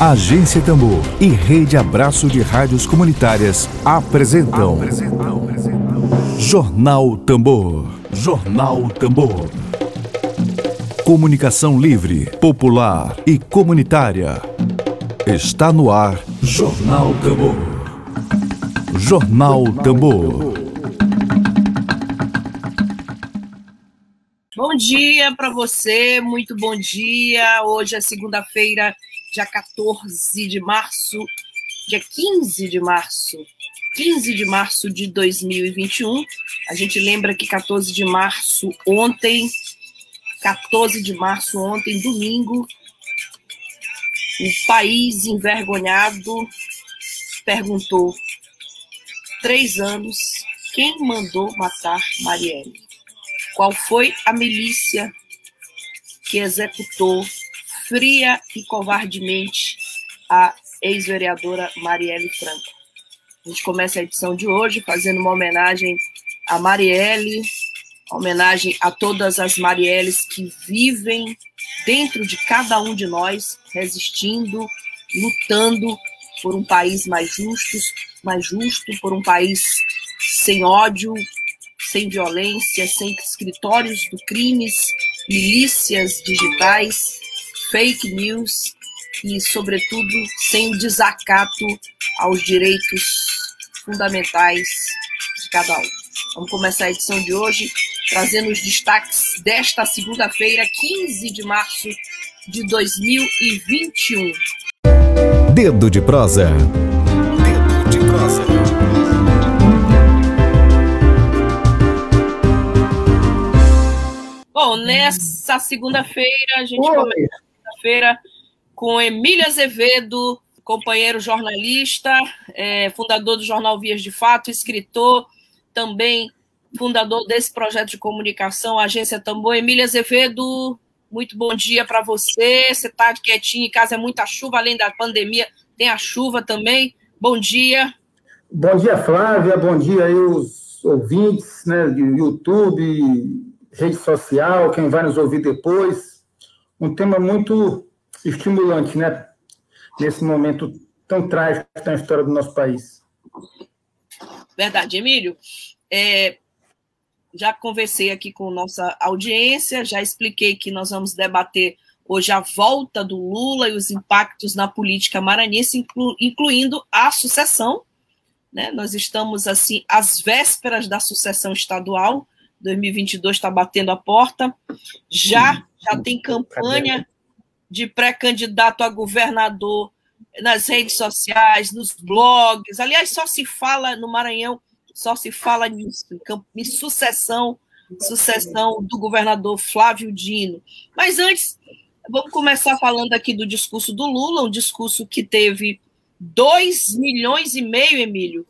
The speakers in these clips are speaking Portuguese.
Agência Tambor e Rede Abraço de Rádios Comunitárias apresentam, apresentam, Jornal Tambor. Jornal Tambor. Comunicação livre, popular e comunitária. Está no ar Jornal Tambor. Jornal Tambor. Bom dia para você, muito bom dia. Hoje é segunda-feira, dia 14 de março, dia 15 de março, 15 de março de 2021. A gente lembra que 14 de março ontem, 14 de março ontem, domingo, o país envergonhado perguntou, três anos, quem mandou matar Marielle? Qual foi a milícia que executou fria e covardemente a ex-vereadora Marielle Franco. A gente começa a edição de hoje fazendo uma homenagem a Marielle, homenagem a todas as Marielles que vivem dentro de cada um de nós, resistindo, lutando por um país mais justo, mais justo, por um país sem ódio, sem violência, sem escritórios do crimes, milícias digitais, fake news e, sobretudo, sem desacato aos direitos fundamentais de cada um. Vamos começar a edição de hoje trazendo os destaques desta segunda-feira, 15 de março de 2021. Dedo de prosa. Dedo de prosa. Bom, nessa segunda-feira a gente Oi. começa feira com Emílio Azevedo, companheiro jornalista, é, fundador do jornal Vias de Fato, escritor, também fundador desse projeto de comunicação, Agência Tambor. Emílio Azevedo, muito bom dia para você. Você está quietinho em casa, é muita chuva, além da pandemia, tem a chuva também. Bom dia. Bom dia, Flávia. Bom dia aí os ouvintes, né, do YouTube, rede social, quem vai nos ouvir depois um tema muito estimulante, né? Nesse momento tão trágico que está na história do nosso país. Verdade, Emílio. É, já conversei aqui com nossa audiência, já expliquei que nós vamos debater hoje a volta do Lula e os impactos na política maranhense, inclu, incluindo a sucessão. Né? Nós estamos, assim, às vésperas da sucessão estadual, 2022 está batendo a porta. Já já tem campanha de pré-candidato a governador nas redes sociais, nos blogs. Aliás, só se fala no Maranhão, só se fala nisso, em sucessão, sucessão do governador Flávio Dino. Mas antes, vamos começar falando aqui do discurso do Lula, um discurso que teve 2 milhões e meio, Emílio,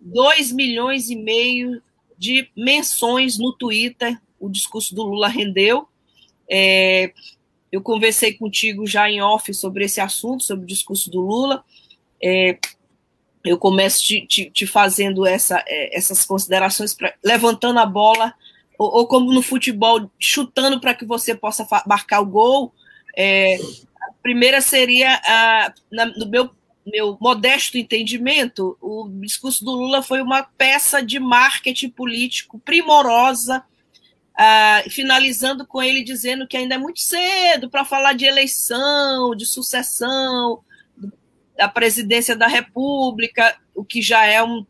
2 milhões e meio de menções no Twitter. O discurso do Lula rendeu. É, eu conversei contigo já em off sobre esse assunto, sobre o discurso do Lula. É, eu começo te, te, te fazendo essa, é, essas considerações, pra, levantando a bola, ou, ou, como no futebol, chutando para que você possa marcar o gol. É, a primeira seria, a, na, no meu, meu modesto entendimento, o discurso do Lula foi uma peça de marketing político primorosa ah, finalizando com ele dizendo que ainda é muito cedo para falar de eleição, de sucessão, da presidência da República, o que já é um,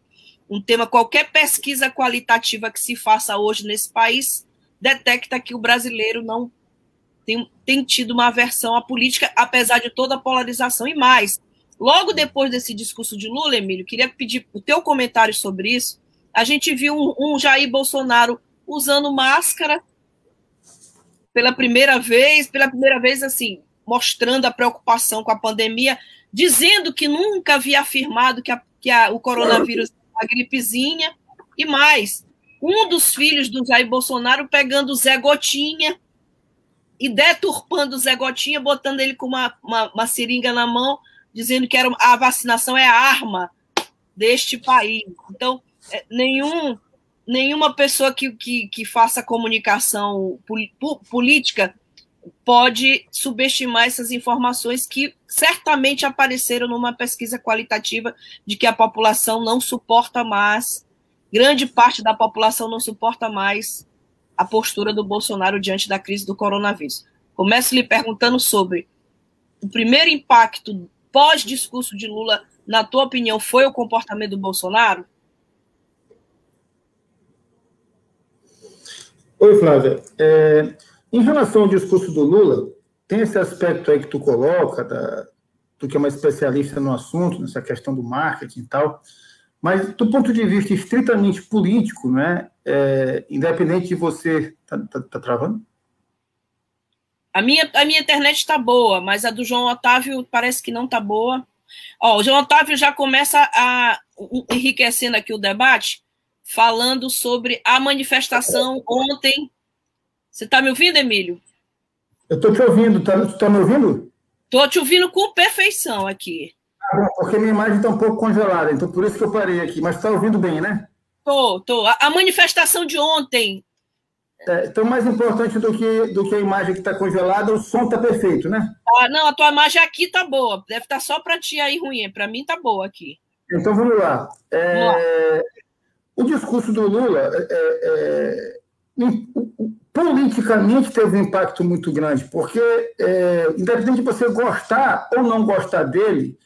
um tema. Qualquer pesquisa qualitativa que se faça hoje nesse país detecta que o brasileiro não tem, tem tido uma aversão à política, apesar de toda a polarização. E mais, logo depois desse discurso de Lula, Emílio, queria pedir o teu comentário sobre isso. A gente viu um, um Jair Bolsonaro usando máscara pela primeira vez, pela primeira vez, assim, mostrando a preocupação com a pandemia, dizendo que nunca havia afirmado que, a, que a, o coronavírus é uma gripezinha, e mais, um dos filhos do Jair Bolsonaro pegando o Zé Gotinha e deturpando o Zé Gotinha, botando ele com uma, uma, uma seringa na mão, dizendo que era, a vacinação é a arma deste país. Então, é, nenhum nenhuma pessoa que, que, que faça comunicação política pode subestimar essas informações que certamente apareceram numa pesquisa qualitativa de que a população não suporta mais, grande parte da população não suporta mais a postura do Bolsonaro diante da crise do coronavírus. Começo lhe perguntando sobre o primeiro impacto pós-discurso de Lula, na tua opinião, foi o comportamento do Bolsonaro? Oi, Flávia. É, em relação ao discurso do Lula, tem esse aspecto aí que tu coloca, da, tu que é uma especialista no assunto, nessa questão do marketing e tal, mas do ponto de vista estritamente político, né, é, independente de você... Tá, tá, tá travando? A minha, a minha internet está boa, mas a do João Otávio parece que não está boa. Ó, o João Otávio já começa a enriquecendo aqui o debate, falando sobre a manifestação ontem você está me ouvindo, Emílio? Eu estou te ouvindo. Tá, está me ouvindo? Estou te ouvindo com perfeição aqui. Ah, bom, porque minha imagem está um pouco congelada, então por isso que eu parei aqui. Mas está ouvindo bem, né? Tô, tô. A, a manifestação de ontem. É, então, mais importante do que, do que a imagem que está congelada, o som está perfeito, né? Ah, não, a tua imagem aqui tá boa. Deve estar tá só para ti aí ruim. Para mim tá boa aqui. Então vamos lá. É, vamos lá. O discurso do Lula, é, é, é politicamente teve um impacto muito grande, porque, é, independente de você gostar ou não gostar dele,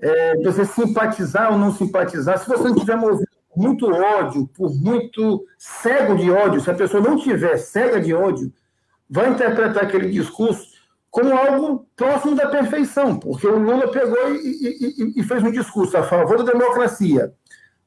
é, você simpatizar ou não simpatizar, se você não tiver movido muito ódio, por muito cego de ódio, se a pessoa não tiver cega de ódio, vai interpretar aquele discurso como algo próximo da perfeição, porque o Lula pegou e, e, e fez um discurso a favor da democracia,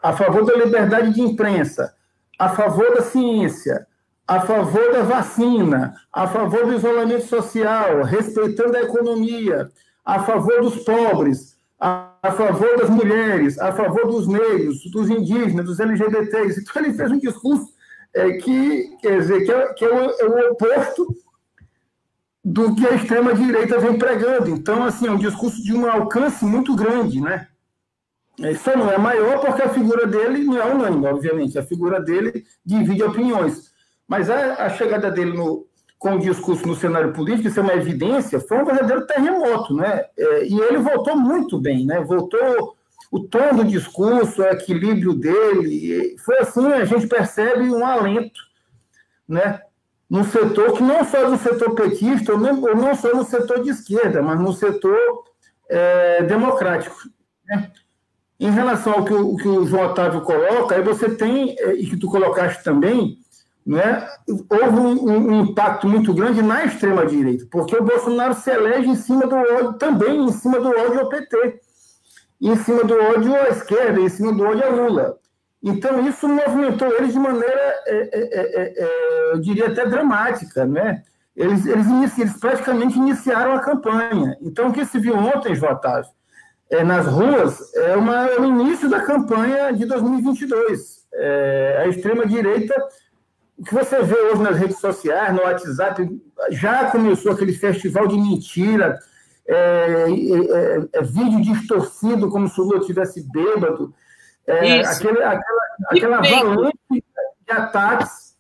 a favor da liberdade de imprensa, a favor da ciência, a favor da vacina, a favor do isolamento social, respeitando a economia, a favor dos pobres, a, a favor das mulheres, a favor dos negros, dos indígenas, dos LGBTs. Então, ele fez um discurso é, que, quer dizer, que, é, que é, o, é o oposto do que a extrema-direita vem pregando. Então, assim, é um discurso de um alcance muito grande, né? Isso não é maior porque a figura dele não é unânime, obviamente. A figura dele divide opiniões. Mas a, a chegada dele no, com o discurso no cenário político, isso é uma evidência, foi um verdadeiro terremoto, né? É, e ele voltou muito bem, né? Voltou o tom do discurso, o equilíbrio dele, foi assim, a gente percebe um alento, né? Num setor que não só no setor petista, ou não, não só no setor de esquerda, mas no setor é, democrático, né? Em relação ao que o, que o João Otávio coloca, aí você tem, é, e que tu colocaste também, né, houve um, um, impacto muito grande na extrema-direita, porque o Bolsonaro se elege em cima do ódio, também em cima do ódio ao PT, em cima do ódio à esquerda, em cima do ódio a Lula. Então, isso movimentou eles de maneira, é, é, é, eu diria até dramática. Né? Eles, eles, eles, praticamente iniciaram a campanha. Então, o que se viu ontem, Otávio, é, nas ruas, é, uma, é o início da campanha de 2022. É, a extrema-direita o que você vê hoje nas redes sociais, no WhatsApp, já começou aquele festival de mentira, é, é, é vídeo distorcido, como se o Lula estivesse bêbado, é, aquele, aquela, aquela avalanche de ataques,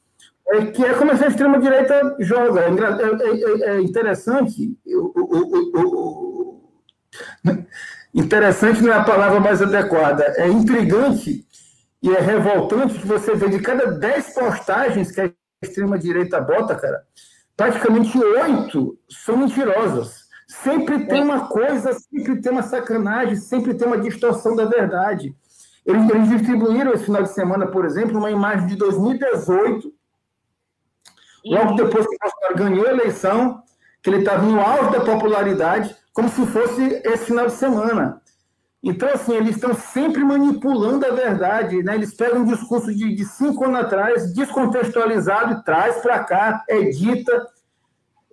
é, que é como a extrema-direita joga. É, é interessante, o, o, o, interessante não é a palavra mais adequada, é intrigante e é revoltante que você vê de cada 10 postagens que a extrema-direita bota, cara, praticamente oito são mentirosas. Sempre tem uma coisa, sempre tem uma sacanagem, sempre tem uma distorção da verdade. Eles, eles distribuíram esse final de semana, por exemplo, uma imagem de 2018, logo depois que o Bolsonaro ganhou a eleição, que ele estava no auge da popularidade, como se fosse esse final de semana. Então, assim, eles estão sempre manipulando a verdade, né? Eles pegam um discurso de, de cinco anos atrás, descontextualizado, e traz para cá, edita.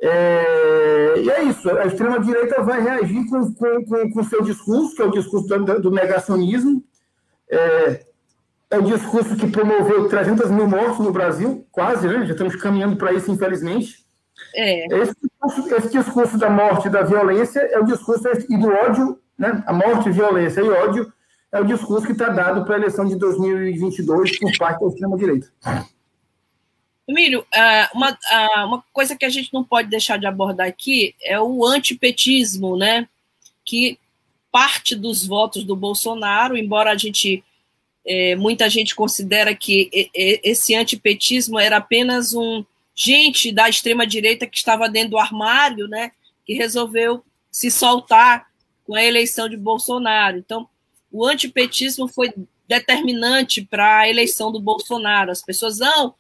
É... E é isso, a extrema-direita vai reagir com o com, com, com seu discurso, que é o discurso do, do negacionismo. É... é o discurso que promoveu 300 mil mortos no Brasil, quase, né? Já estamos caminhando para isso, infelizmente. É. Esse, discurso, esse discurso da morte e da violência é o discurso e do ódio né? A morte, violência e ódio é o discurso que está dado para a eleição de 2022 por parte da extrema-direita. Emílio, ah, uma, ah, uma coisa que a gente não pode deixar de abordar aqui é o antipetismo, né? Que parte dos votos do Bolsonaro, embora a gente é, muita gente considera que esse antipetismo era apenas um gente da extrema direita que estava dentro do armário, né? Que resolveu se soltar com a eleição de Bolsonaro. Então, o antipetismo foi determinante para a eleição do Bolsonaro. As pessoas não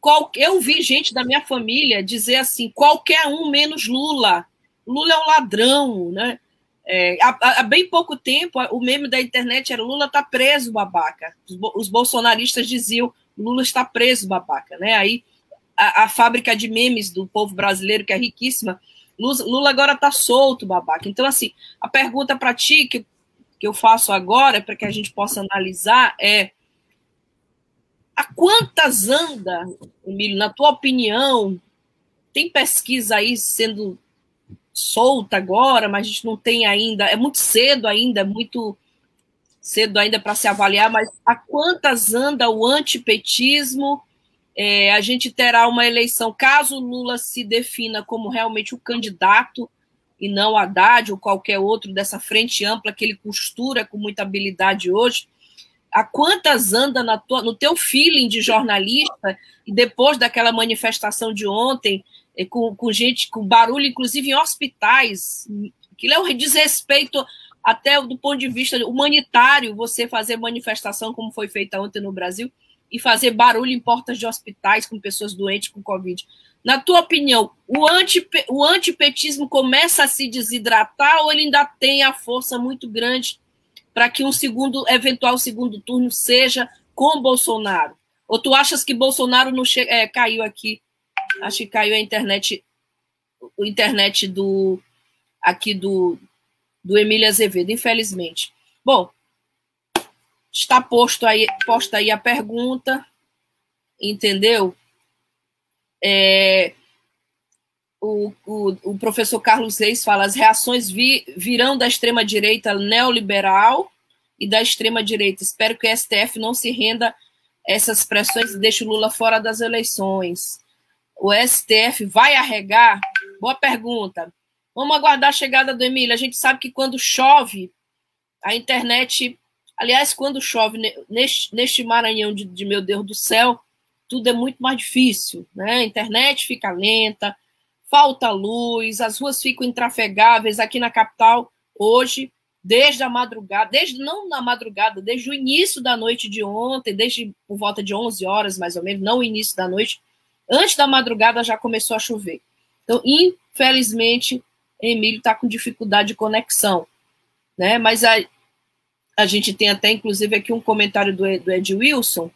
qual, eu vi gente da minha família dizer assim: qualquer um menos Lula. Lula é um ladrão, né? É, há, há, bem pouco tempo, o meme da internet era Lula está preso, babaca. Os, os, bolsonaristas diziam Lula está preso, babaca, né? Aí a, a, fábrica de memes do povo brasileiro, que é riquíssima, Lula agora está solto, babaca. Então, assim, a pergunta para ti que, que eu faço agora, para que a gente possa analisar, é a quantas anda, Emílio, na tua opinião, tem pesquisa aí sendo solta agora, mas a gente não tem ainda, é muito cedo ainda, é muito cedo ainda para se avaliar, mas a quantas anda o antipetismo? É, a gente terá uma eleição, caso Lula se defina como realmente o candidato e não Haddad ou qualquer outro dessa frente ampla que ele costura com muita habilidade hoje. A quantas anda na tua, no teu feeling de jornalista e depois daquela manifestação de ontem eh, com, com gente com barulho inclusive em hospitais que é um desrespeito até do ponto de vista humanitário você fazer manifestação como foi feita ontem no Brasil e fazer barulho em portas de hospitais com pessoas doentes com covid na tua opinião o anti o antipetismo começa a se desidratar ou ele ainda tem a força muito grande para que um segundo, eventual segundo turno seja com Bolsonaro? Ou tu achas que Bolsonaro não che... É, caiu aqui? Acho que caiu a internet, o internet do aqui do do Emílio Azevedo, infelizmente. Bom, está posto aí, posta aí a pergunta, entendeu? É, o, o, o, professor Carlos Reis fala: as reações vi, virão da extrema-direita neoliberal e da extrema-direita. Espero que o STF não se renda essas pressões e deixe o Lula fora das eleições. O STF vai arregar? Boa pergunta. Vamos aguardar a chegada do Emílio. A gente sabe que quando chove, a internet. Aliás, quando chove neste, neste Maranhão de, de meu Deus do céu, tudo é muito mais difícil. Né? A internet fica lenta falta luz, as ruas ficam intrafegáveis aqui na capital hoje, desde a madrugada, desde não na madrugada, desde o início da noite de ontem, desde por volta de 11 horas mais ou menos, não o início da noite, antes da madrugada já começou a chover. Então, infelizmente, Emílio está com dificuldade de conexão, né? Mas a, a gente tem até, inclusive, aqui um comentário do, Ed Wilson,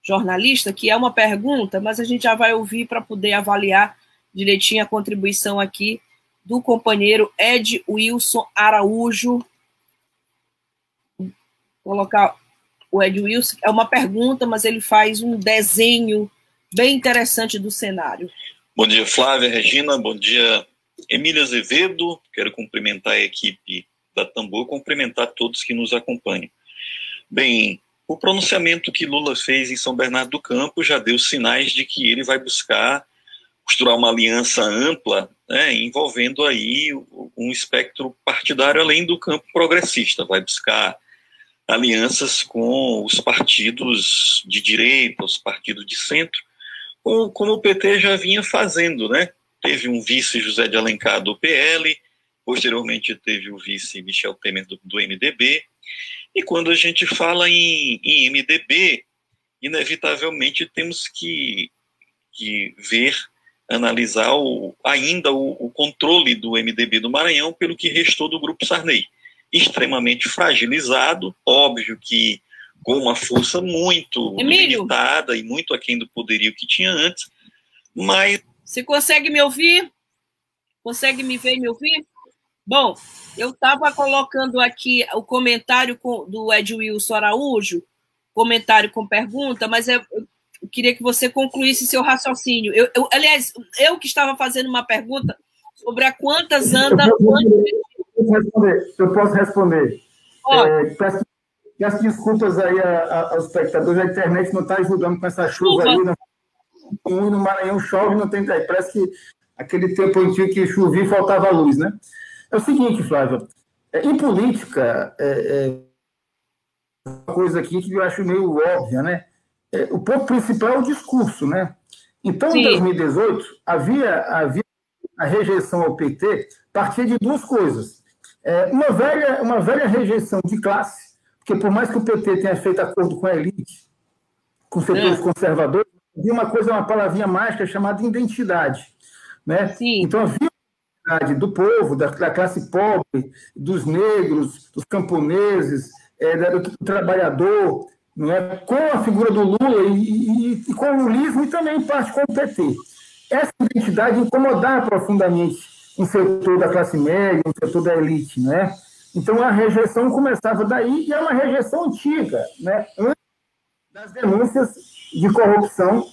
jornalista, que é uma pergunta, mas a gente já vai ouvir para poder avaliar direitinho a contribuição aqui do companheiro Ed Wilson Araújo. Colocar o Ed Wilson, é uma pergunta, mas ele faz um desenho bem interessante do cenário. Bom dia, Flávia, Regina, bom dia, Emília Azevedo. Quero cumprimentar a equipe da Tambor, cumprimentar todos que nos acompanham. Bem, o pronunciamento que Lula fez em São Bernardo do Campo já deu sinais de que ele vai buscar costurar uma aliança ampla, né, envolvendo aí um espectro partidário além do campo progressista, vai buscar alianças com os partidos de direita, os partidos de centro, como o PT já vinha fazendo, né? Teve um vice José de Alencar do PL, posteriormente teve o vice Michel Temer do, do MDB, e quando a gente fala em, em MDB, inevitavelmente temos que, que ver analisar o, ainda o, o, controle do MDB do Maranhão pelo que restou do Grupo Sarney. Extremamente fragilizado, óbvio que com uma força muito Emílio. limitada e muito aquém do poderio que tinha antes, mas... Você consegue me ouvir? Consegue me ver e me ouvir? Bom, eu estava colocando aqui o comentário do Ed Wilson Araújo, comentário com pergunta, mas eu eu queria que você concluísse seu raciocínio. Eu, eu, aliás, eu que estava fazendo uma pergunta sobre a quantas anda. Eu posso responder. Eu posso responder. É, peço, peço, desculpas aí a, a, aos espectadores, a internet não está ajudando com essa chuva, aí. Né? e no Maranhão chove não tem. Parece que aquele tempo antigo que chovia faltava luz, né? É o seguinte, Flávio, é, em política, é, é uma coisa aqui que eu acho meio óbvia, né? É, o ponto principal é o discurso, né? Então, Sim. em 2018, havia, havia a rejeição ao PT partia de duas coisas. É, uma, velha, uma velha rejeição de classe, porque por mais que o PT tenha feito acordo com a elite, com setores é. conservadores, havia uma coisa, uma palavrinha mágica chamada identidade. Né? Sim. Então, havia do povo, da, da, classe pobre, dos negros, dos camponeses, é, do, do trabalhador, né, com a figura do Lula e, e, e, com o lulismo e também, em parte, com o PT. Essa identidade incomodava profundamente um setor da classe média, um setor da elite. Né? Então, a rejeição começava daí, e é uma rejeição antiga, né? antes das denúncias de corrupção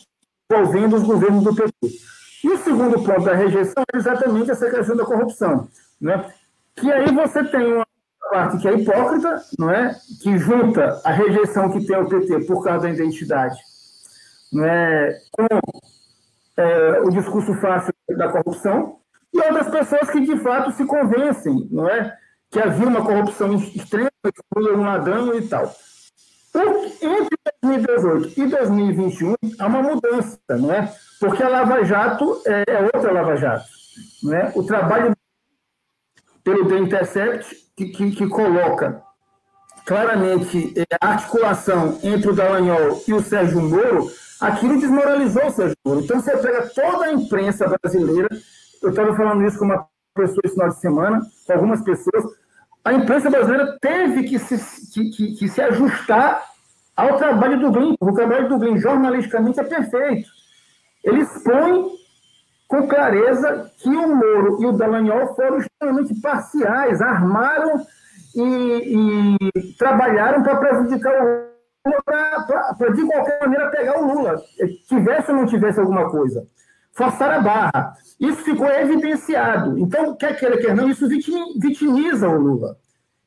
envolvendo os governos do PT. E o segundo ponto da rejeição é exatamente essa questão da corrupção. Né? Que aí você tem uma parte que é hipócrita, não é? que junta a rejeição que tem o PT por causa da identidade não é? com é, o discurso fácil da corrupção, e outras pessoas que de fato se convencem não é? que havia uma corrupção extrema, que Lula um ladrão e tal. Entre 2018 e 2021 há uma mudança, não é? Porque a Lava Jato é, é outra Lava Jato. Não é? O trabalho pelo The Intercept que, que, que coloca claramente é, a articulação entre o Dallagnol e o Sérgio Moro, aquilo desmoralizou o Sérgio Moro. Então, você pega toda a imprensa brasileira, eu estava falando isso com uma pessoa esse final de semana, com algumas pessoas, a imprensa brasileira teve que se, que, que, que se ajustar ao trabalho do Glyn. O trabalho do Glyn, jornalisticamente, é perfeito. Ele expõe com clareza que o Moro e o Dallagnol foram extremamente parciais, armaram e, e trabalharam para prejudicar o Lula, para de qualquer maneira pegar o Lula, tivesse ou não tivesse alguma coisa. Forçar a barra. Isso ficou evidenciado. Então, quer queira, quer não, isso vitimiza o Lula.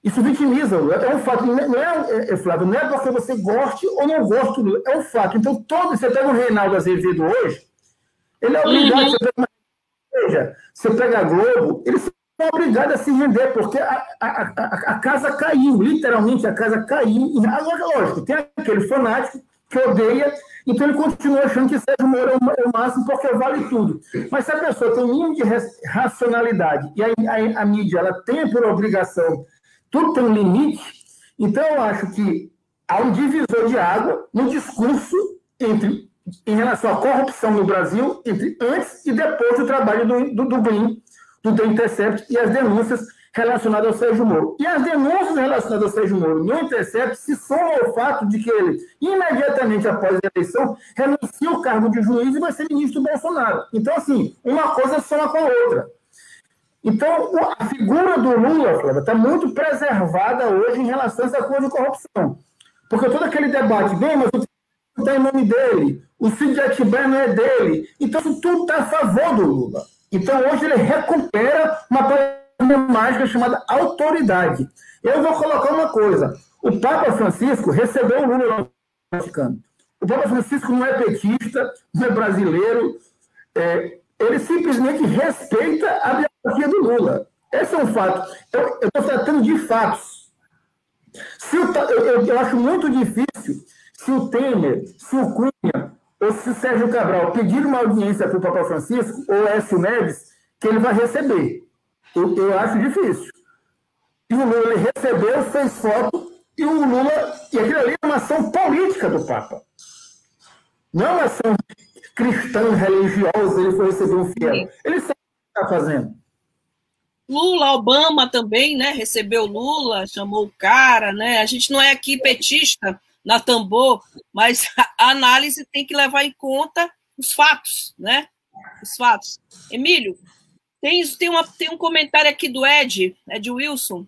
Isso vitimiza o Lula. É um fato. Não é, é, é, Flávio, não é porque você goste ou não goste do Lula. É um fato. Então, todo, você pega o Reinaldo Azevedo hoje, ele é obrigado, uhum. você, pega, seja, você pega a Globo, eles são obrigados a se render, porque a, a, a, a casa caiu, literalmente a casa caiu. Agora, lógico, tem aquele fanático que odeia, então ele continua achando que Sérgio Moro é o máximo porque vale tudo. Mas se a pessoa tem um mínimo de racionalidade e a, a, a mídia ela tem por obrigação, tudo tem um limite, então eu acho que há um divisor de água no discurso entre em relação à corrupção no Brasil entre antes e depois do trabalho do, do, do do The Intercept e as denúncias relacionadas ao Sérgio Moro. E as denúncias relacionadas ao Sérgio Moro no Intercept se somam ao fato de que ele, imediatamente após a eleição, renuncia ao cargo de juiz e vai ser ministro do Bolsonaro. Então, assim, uma coisa soma com a outra. Então, a figura do Lula, Flávia, está muito preservada hoje em relação a essa coisa de corrupção. Porque todo aquele debate, bem, mas o está em nome dele, o sítio de não é dele. Então, isso tudo está a favor do Lula. Então, hoje ele recupera uma mágica chamada autoridade. Eu vou colocar uma coisa. O Papa Francisco recebeu o Lula no Vaticano. O Papa Francisco não é petista, não é brasileiro. É, ele simplesmente respeita a biografia do Lula. Esse é um fato. Eu estou tratando de fatos. Se eu, eu, eu acho muito difícil se o Temer, se o Cunha ou se o Sérgio Cabral pedir uma audiência para o Papa Francisco, ou Écio Neves, que ele vai receber. Eu, eu acho difícil. E o Lula ele recebeu, fez foto, e o Lula. E aquilo ali é uma ação política do Papa. Não é uma ação cristã, religiosa, ele foi receber um fiel. Ele sabe o que está fazendo. Lula, Obama também, né? Recebeu Lula, chamou o cara, né? A gente não é aqui petista, na tambor, mas a análise tem que levar em conta os fatos, né? Os fatos. Emílio, tem, tem, uma, tem um comentário aqui do Ed, Ed Wilson,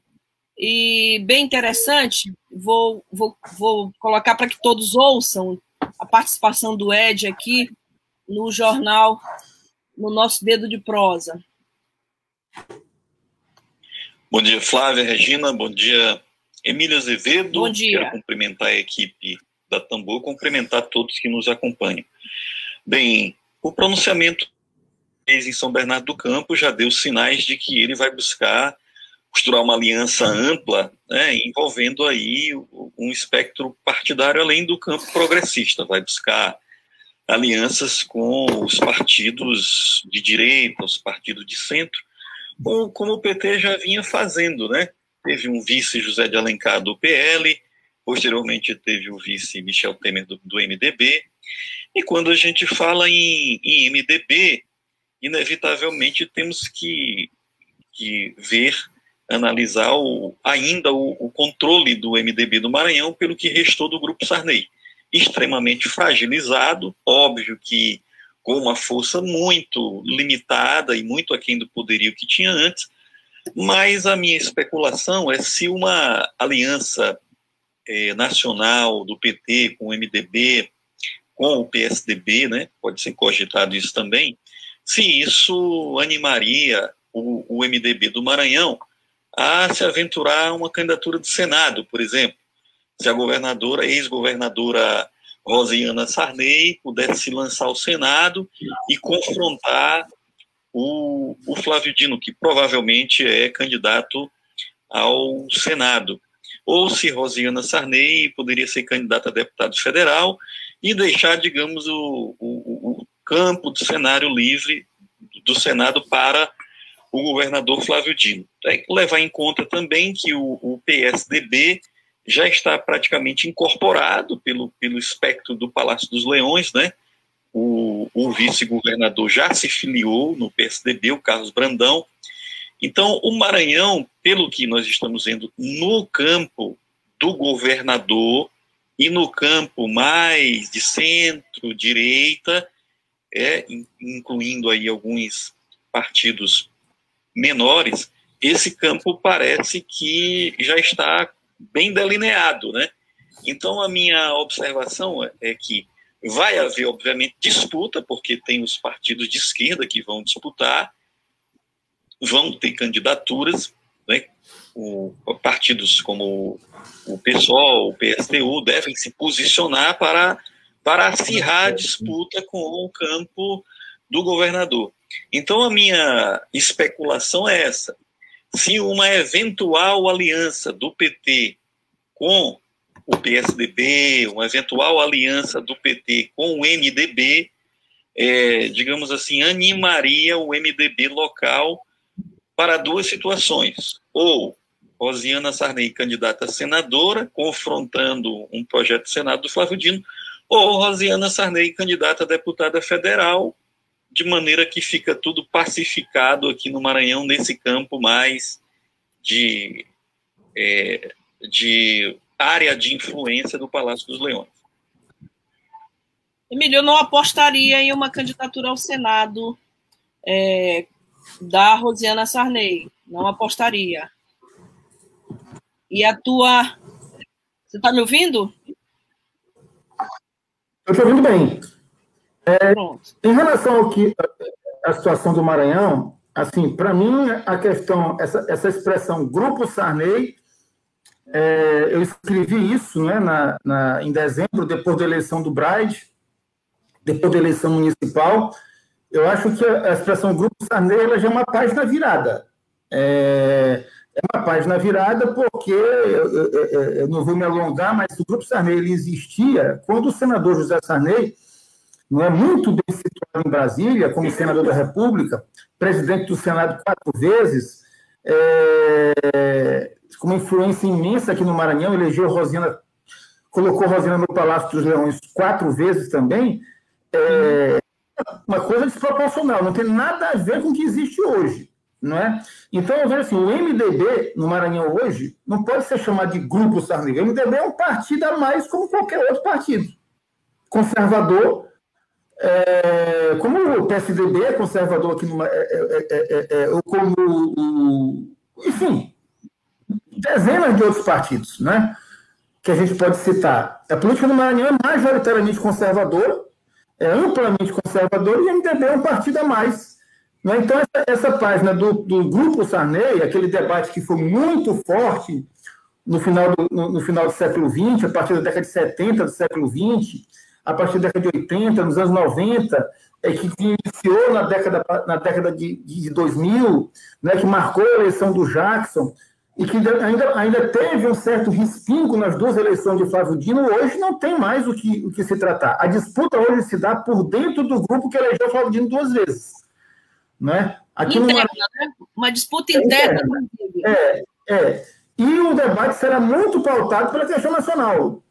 e bem interessante. Vou, vou, vou colocar para que todos ouçam a participação do Ed aqui no jornal, no nosso dedo de prosa. Bom dia, Flávia, Regina. Bom dia, Emília Azevedo, Bom dia. quero cumprimentar a equipe da Tambor, cumprimentar todos que nos acompanham. Bem, o pronunciamento em São Bernardo do Campo já deu sinais de que ele vai buscar costurar uma aliança ampla, né, envolvendo aí um espectro partidário além do campo progressista, vai buscar alianças com os partidos de direita, os partidos de centro, como o PT já vinha fazendo, né? Teve um vice José de Alencar do PL, posteriormente teve o vice Michel Temer do, do MDB, e quando a gente fala em, em MDB, inevitavelmente temos que, que ver, analisar o, ainda o, o, controle do MDB do Maranhão pelo que restou do Grupo Sarney. Extremamente fragilizado, óbvio que com uma força muito limitada e muito aquém do poderio que tinha antes, mas a minha especulação é se uma aliança é, nacional do PT com o MDB, com o PSDB, né, pode ser cogitado isso também, se isso animaria o, o MDB do Maranhão a se aventurar uma candidatura de Senado, por exemplo. Se a governadora, ex-governadora Rosiana Sarney pudesse se lançar ao Senado e confrontar o, o Flávio Dino, que provavelmente é candidato ao Senado. Ou se Rosiana Sarney poderia ser candidata a deputado federal e deixar, digamos, o, o campo do cenário livre do Senado para o governador Flávio Dino. Tem que levar em conta também que o, o PSDB já está praticamente incorporado pelo, pelo espectro do Palácio dos Leões, né? O, o vice-governador já se filiou no PSDB, o Carlos Brandão. Então, o Maranhão, pelo que nós estamos vendo no campo do governador e no campo mais de centro-direita, é, incluindo aí alguns partidos menores, esse campo parece que já está bem delineado, né? Então a minha observação é, que vai haver, obviamente, disputa, porque tem os partidos de esquerda que vão disputar, vão ter candidaturas, né? O, partidos como o PSOL, o PSTU devem se posicionar para para acirrar a disputa com o campo do governador. Então, a minha especulação é essa. Se uma eventual aliança do PT com o PSDB, uma eventual aliança do PT com o MDB, é, digamos assim, animaria o MDB local para duas situações. Ou Rosiana Sarney, candidata a senadora, confrontando um projeto do Senado do Flávio Dino, ou Rosiana Sarney, candidata a deputada federal, de maneira que fica tudo pacificado aqui no Maranhão, nesse campo mais de, é, de área de influência do Palácio dos Leões. Emílio, eu não apostaria em uma candidatura ao Senado é, da Rosiana Sarney. Não apostaria. E a tua. Você está me ouvindo? Eu estou ouvindo bem. É, em relação ao que a situação do Maranhão, assim, para mim a questão, essa, essa expressão Grupo Sarney, é, eu escrevi isso né, na, na, em dezembro, depois da eleição do Braide, depois da eleição municipal. Eu acho que a, expressão Grupo Sarney ela já é uma página virada. É, é uma página virada porque, eu, eu, eu, não vou me alongar, mas o Grupo Sarney ele existia quando o senador José Sarney não é muito bem situado em Brasília, como senador da República, presidente do Senado quatro vezes, é, com uma influência imensa aqui no Maranhão, elegeu Rosina, colocou Rosina no Palácio dos Leões quatro vezes também, é, uma coisa desproporcional, não tem nada a ver com o que existe hoje. Não é? Então, eu vejo assim, o MDB no Maranhão hoje não pode ser chamado de Grupo Sarney. O MDB é um partido a mais como qualquer outro partido. Conservador, é, como o PSDB é conservador aqui, numa, é, é, é, é como o, enfim, dezenas de outros partidos, né? Que a gente pode citar. A política no Maranhão é majoritariamente conservadora, é amplamente conservadora, e o MDB é um partido a mais. Né? Então, essa, essa página do, do Grupo Sarney, aquele debate que foi muito forte no final do, no, no final do século XX, a partir da década de 70 do século XX, a partir da década de 80, nos anos 90, é, que iniciou na década, na década de, de 2000, né, que marcou a eleição do Jackson, e que ainda, ainda teve um certo respingo nas duas eleições de Flávio Dino, hoje não tem mais o que, o que se tratar. A disputa hoje se dá por dentro do grupo que elegeu Flávio Dino duas vezes. Né? Aqui interna, né? Uma disputa interna. É, é. E o debate será muito pautado pela questão nacional,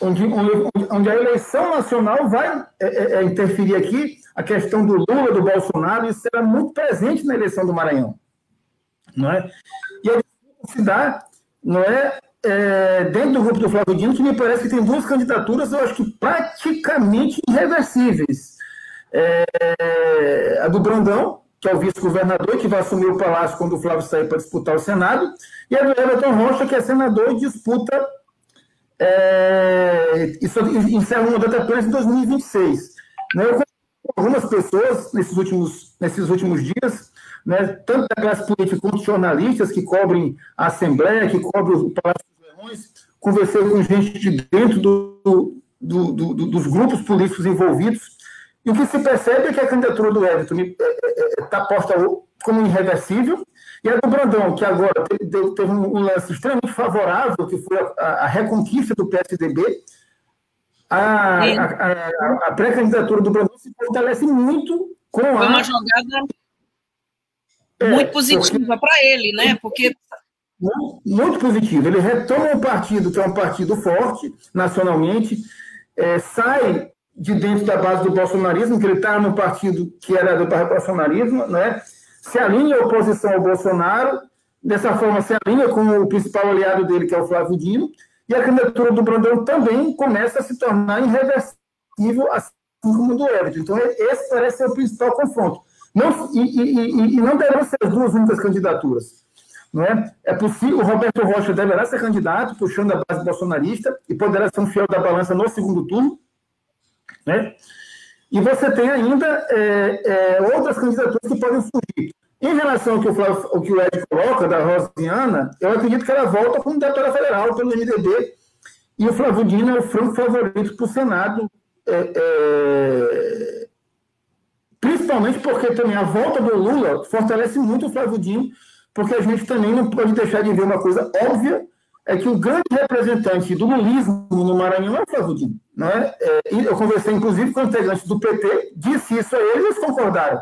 onde, onde, onde a eleição nacional vai é, é, é, interferir aqui, a questão do Lula, do Bolsonaro, isso será muito presente na eleição do Maranhão. Não é? E a se dá não é, é, dentro do grupo do Flávio Dino, que me parece que tem duas candidaturas, eu acho que praticamente irreversíveis. É, a do Brandão, que é o vice-governador, que vai assumir o palácio quando o Flávio sair para disputar o Senado, e a do Everton Rocha, que é senador e disputa. É, isso encerra o mandato apenas em 2026. Né, eu algumas pessoas nesses últimos, nesses últimos dias né, tanto da classe política quanto jornalistas que cobrem a Assembleia, que cobrem o Palácio dos Leões. Conversei com gente de dentro do, do, do, dos grupos políticos envolvidos. E o que se percebe é que a candidatura do Everton está é, é, é, posta como irreversível, e a do Brandão, que agora teve, um lance extremamente favorável, que foi a, a reconquista do PSDB, a, a, a, pré-candidatura do Brandão se fortalece muito com a. Foi uma jogada é, muito positiva para ele, né? Porque muito positivo. Ele retoma um partido que é um partido forte nacionalmente, é, sai de dentro da base do bolsonarismo, que ele está no partido que era do bolsonarismo, né? se alinha a oposição ao Bolsonaro, dessa forma se alinha com o principal aliado dele, que é o Flávio Dino, e a candidatura do Brandão também começa a se tornar irreversível, assim como do Everton. Então, esse parece ser o principal confronto. Não, e, e, e, não deverão ser as duas únicas candidaturas. Não é? é possível, o Roberto Rocha deverá ser candidato, puxando a base bolsonarista, e poderá ser um fiel da balança no segundo turno. Né? E você tem ainda é, é, outras candidaturas que podem surgir. Em relação ao que o, Flávio, ao que o Ed coloca, da Rosiana, eu acredito que ela volta como deputada federal pelo MDB, e o Flávio Dino é o franco favorito para o Senado. É, é Principalmente porque também a volta do Lula fortalece muito o Flávio Dino, porque a gente também não pode deixar de ver uma coisa óbvia, é que o grande representante do lulismo no Maranhão é o Flávio. Não é? eu conversei, inclusive, com integrantes do PT, disse isso a eles, eles concordaram.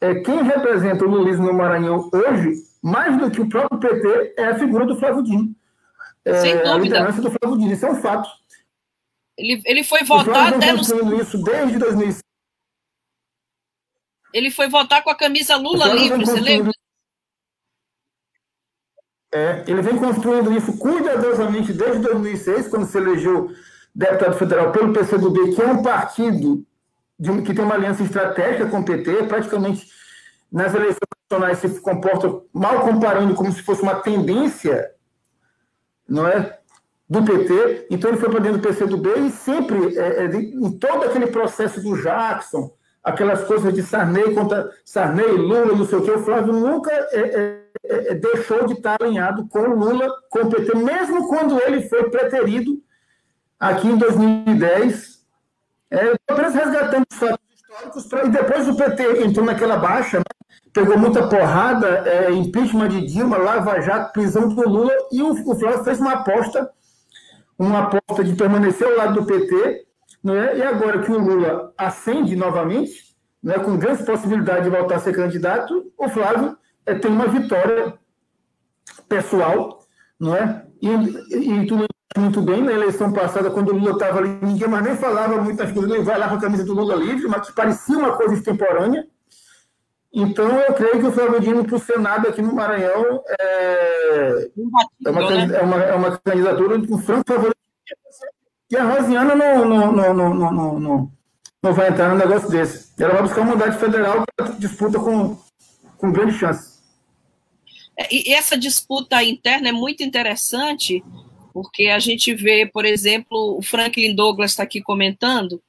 É, quem representa o lulismo no Maranhão hoje, mais do que o próprio PT, é a figura do Flávio Dino. É, Sem dúvida. A liderança do Flávio Dino, isso é um fato. Ele, ele foi votar até no... isso desde 2006. Ele foi votar com a camisa Lula livre, você lembra? É, ele vem construindo isso cuidadosamente desde 2006, quando se elegeu deputado federal pelo PCdoB, que é um partido de, que tem uma aliança estratégica com o PT, praticamente nas eleições nacionais se comporta mal comparando como se fosse uma tendência, não é, do PT. Então ele foi para dentro do PCdoB e sempre, é, é, em todo aquele processo do Jackson, aquelas coisas de Sarney contra Sarney, Lula, não sei o que, o Flávio nunca é, é, é, deixou de estar alinhado com o Lula, com o PT, mesmo quando ele foi preterido aqui em 2010. É, apenas resgatando os fatos históricos, pra, e depois o PT entrou naquela baixa, né, pegou muita porrada, é, impeachment de Dilma, Lava Jato, prisão do Lula, e o, o Flávio fez uma aposta, uma aposta de permanecer ao lado do PT, né? E agora que o Lula ascende novamente, né, com grandes possibilidades de voltar a ser candidato, o Flávio é, tem uma vitória pessoal, não é? E, e, e tu muito bem, na eleição passada, quando o Lula estava ali, ninguém mais nem falava muitas coisas, ele vai lá com a camisa do Lula livre, mas que parecia uma coisa extemporânea. Então, eu creio que o Flávio Dino para o Senado aqui no Maranhão é, é, uma, né? é, uma, é uma candidatura com franco favorito e a Rosiana não, não, não, não, não, não, não vai entrar num negócio desse. Ela vai buscar uma unidade federal para disputa com, com grande chance. É, e essa disputa interna é muito interessante, porque a gente vê, por exemplo, o Franklin Douglas está aqui comentando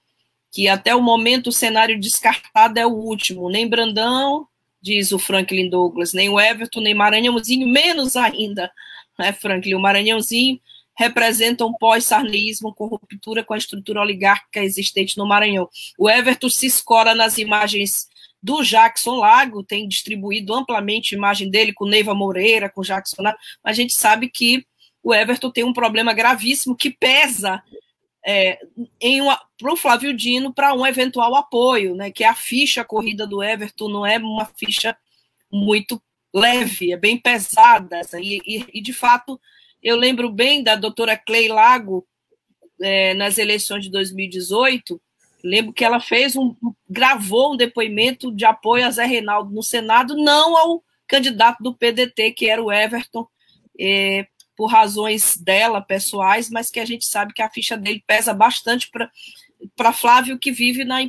que até o momento o cenário descartado é o último. Nem Brandão, diz o Franklin Douglas, nem o Everton, nem Maranhãozinho, menos ainda, né, Franklin? O Maranhãozinho representam um pós-sarneísmo com ruptura com a estrutura oligárquica existente no Maranhão. O Everton se escora nas imagens do Jackson Lago, tem distribuído amplamente imagem dele com Neiva Moreira, com Jackson Lago, mas a gente sabe que o Everton tem um problema gravíssimo que pesa é, para o Flávio Dino para um eventual apoio, né? Que é a ficha corrida do Everton não é uma ficha muito leve, é bem pesada. E, e, e de fato, eu lembro bem da doutora Clay Lago é, nas eleições de 2018. Lembro que ela fez um. gravou um depoimento de apoio a Zé Reinaldo no Senado, não ao candidato do PDT, que era o Everton, é, por razões dela, pessoais, mas que a gente sabe que a ficha dele pesa bastante para Flávio, que vive na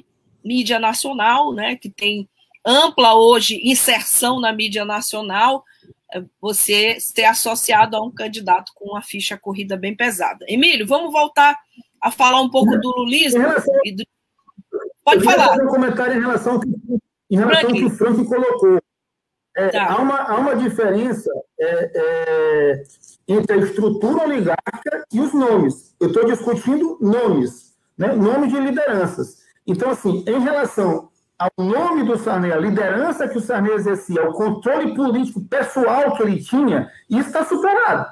mídia nacional, né, que tem ampla hoje inserção na mídia nacional, você ser associado a um candidato com uma ficha corrida bem pesada. Emílio, vamos voltar a falar um pouco do lulismo. Do... Pode falar. Fazer um comentário em relação, em relação ao que o Frank colocou. É, tá. há, uma, há uma diferença é, é, entre a estrutura oligárquica e os nomes. Eu estou discutindo nomes, né? nomes de lideranças. Então, assim, em relação ao nome do Sarney, a liderança que o Sarney exercia, o controle político pessoal que ele tinha, isso está superado.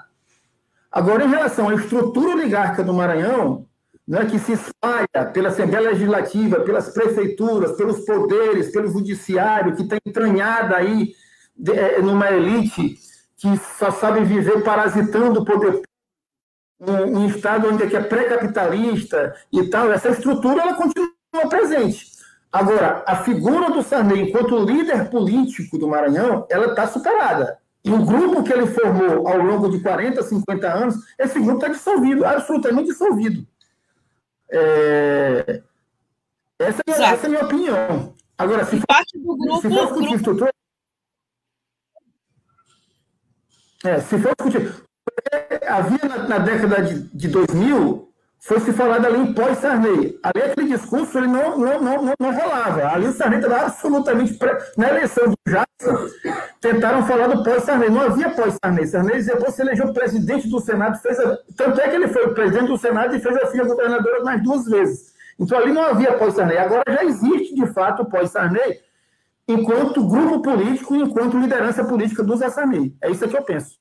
Agora, em relação à estrutura oligárquica do Maranhão, né, que se espalha pela Assembleia Legislativa, pelas prefeituras, pelos poderes, pelo judiciário, que está entranhada aí é, numa elite que só sabe viver parasitando o poder um, um estado é, é pré-capitalista e tal, essa estrutura ela continua presente. Agora, a figura do Sarney enquanto líder político do Maranhão, ela está superada. E o grupo que ele formou ao longo de 40, 50 anos, esse grupo está dissolvido, absolutamente dissolvido. É... Essa, é, essa, é a minha opinião. Agora, se parte do grupo, se for grupo... estrutura, É, se for discutir. Havia na, na, década de, de 2000, foi se falar da lei pós-Sarney. Ali aquele discurso ele não, não, não, não, rolava. Ali o Sarney estava absolutamente. Na eleição do Jackson, tentaram falar do pós-Sarney. Não havia pós-Sarney. Sarney dizia, você elegeu presidente do Senado, fez a... tanto é que ele foi o presidente do Senado e fez a filha governadora mais duas vezes. Então ali não havia pós-Sarney. Agora já existe, de fato, o pós-Sarney enquanto grupo político e enquanto liderança política do Zé Sarney. É isso que eu penso.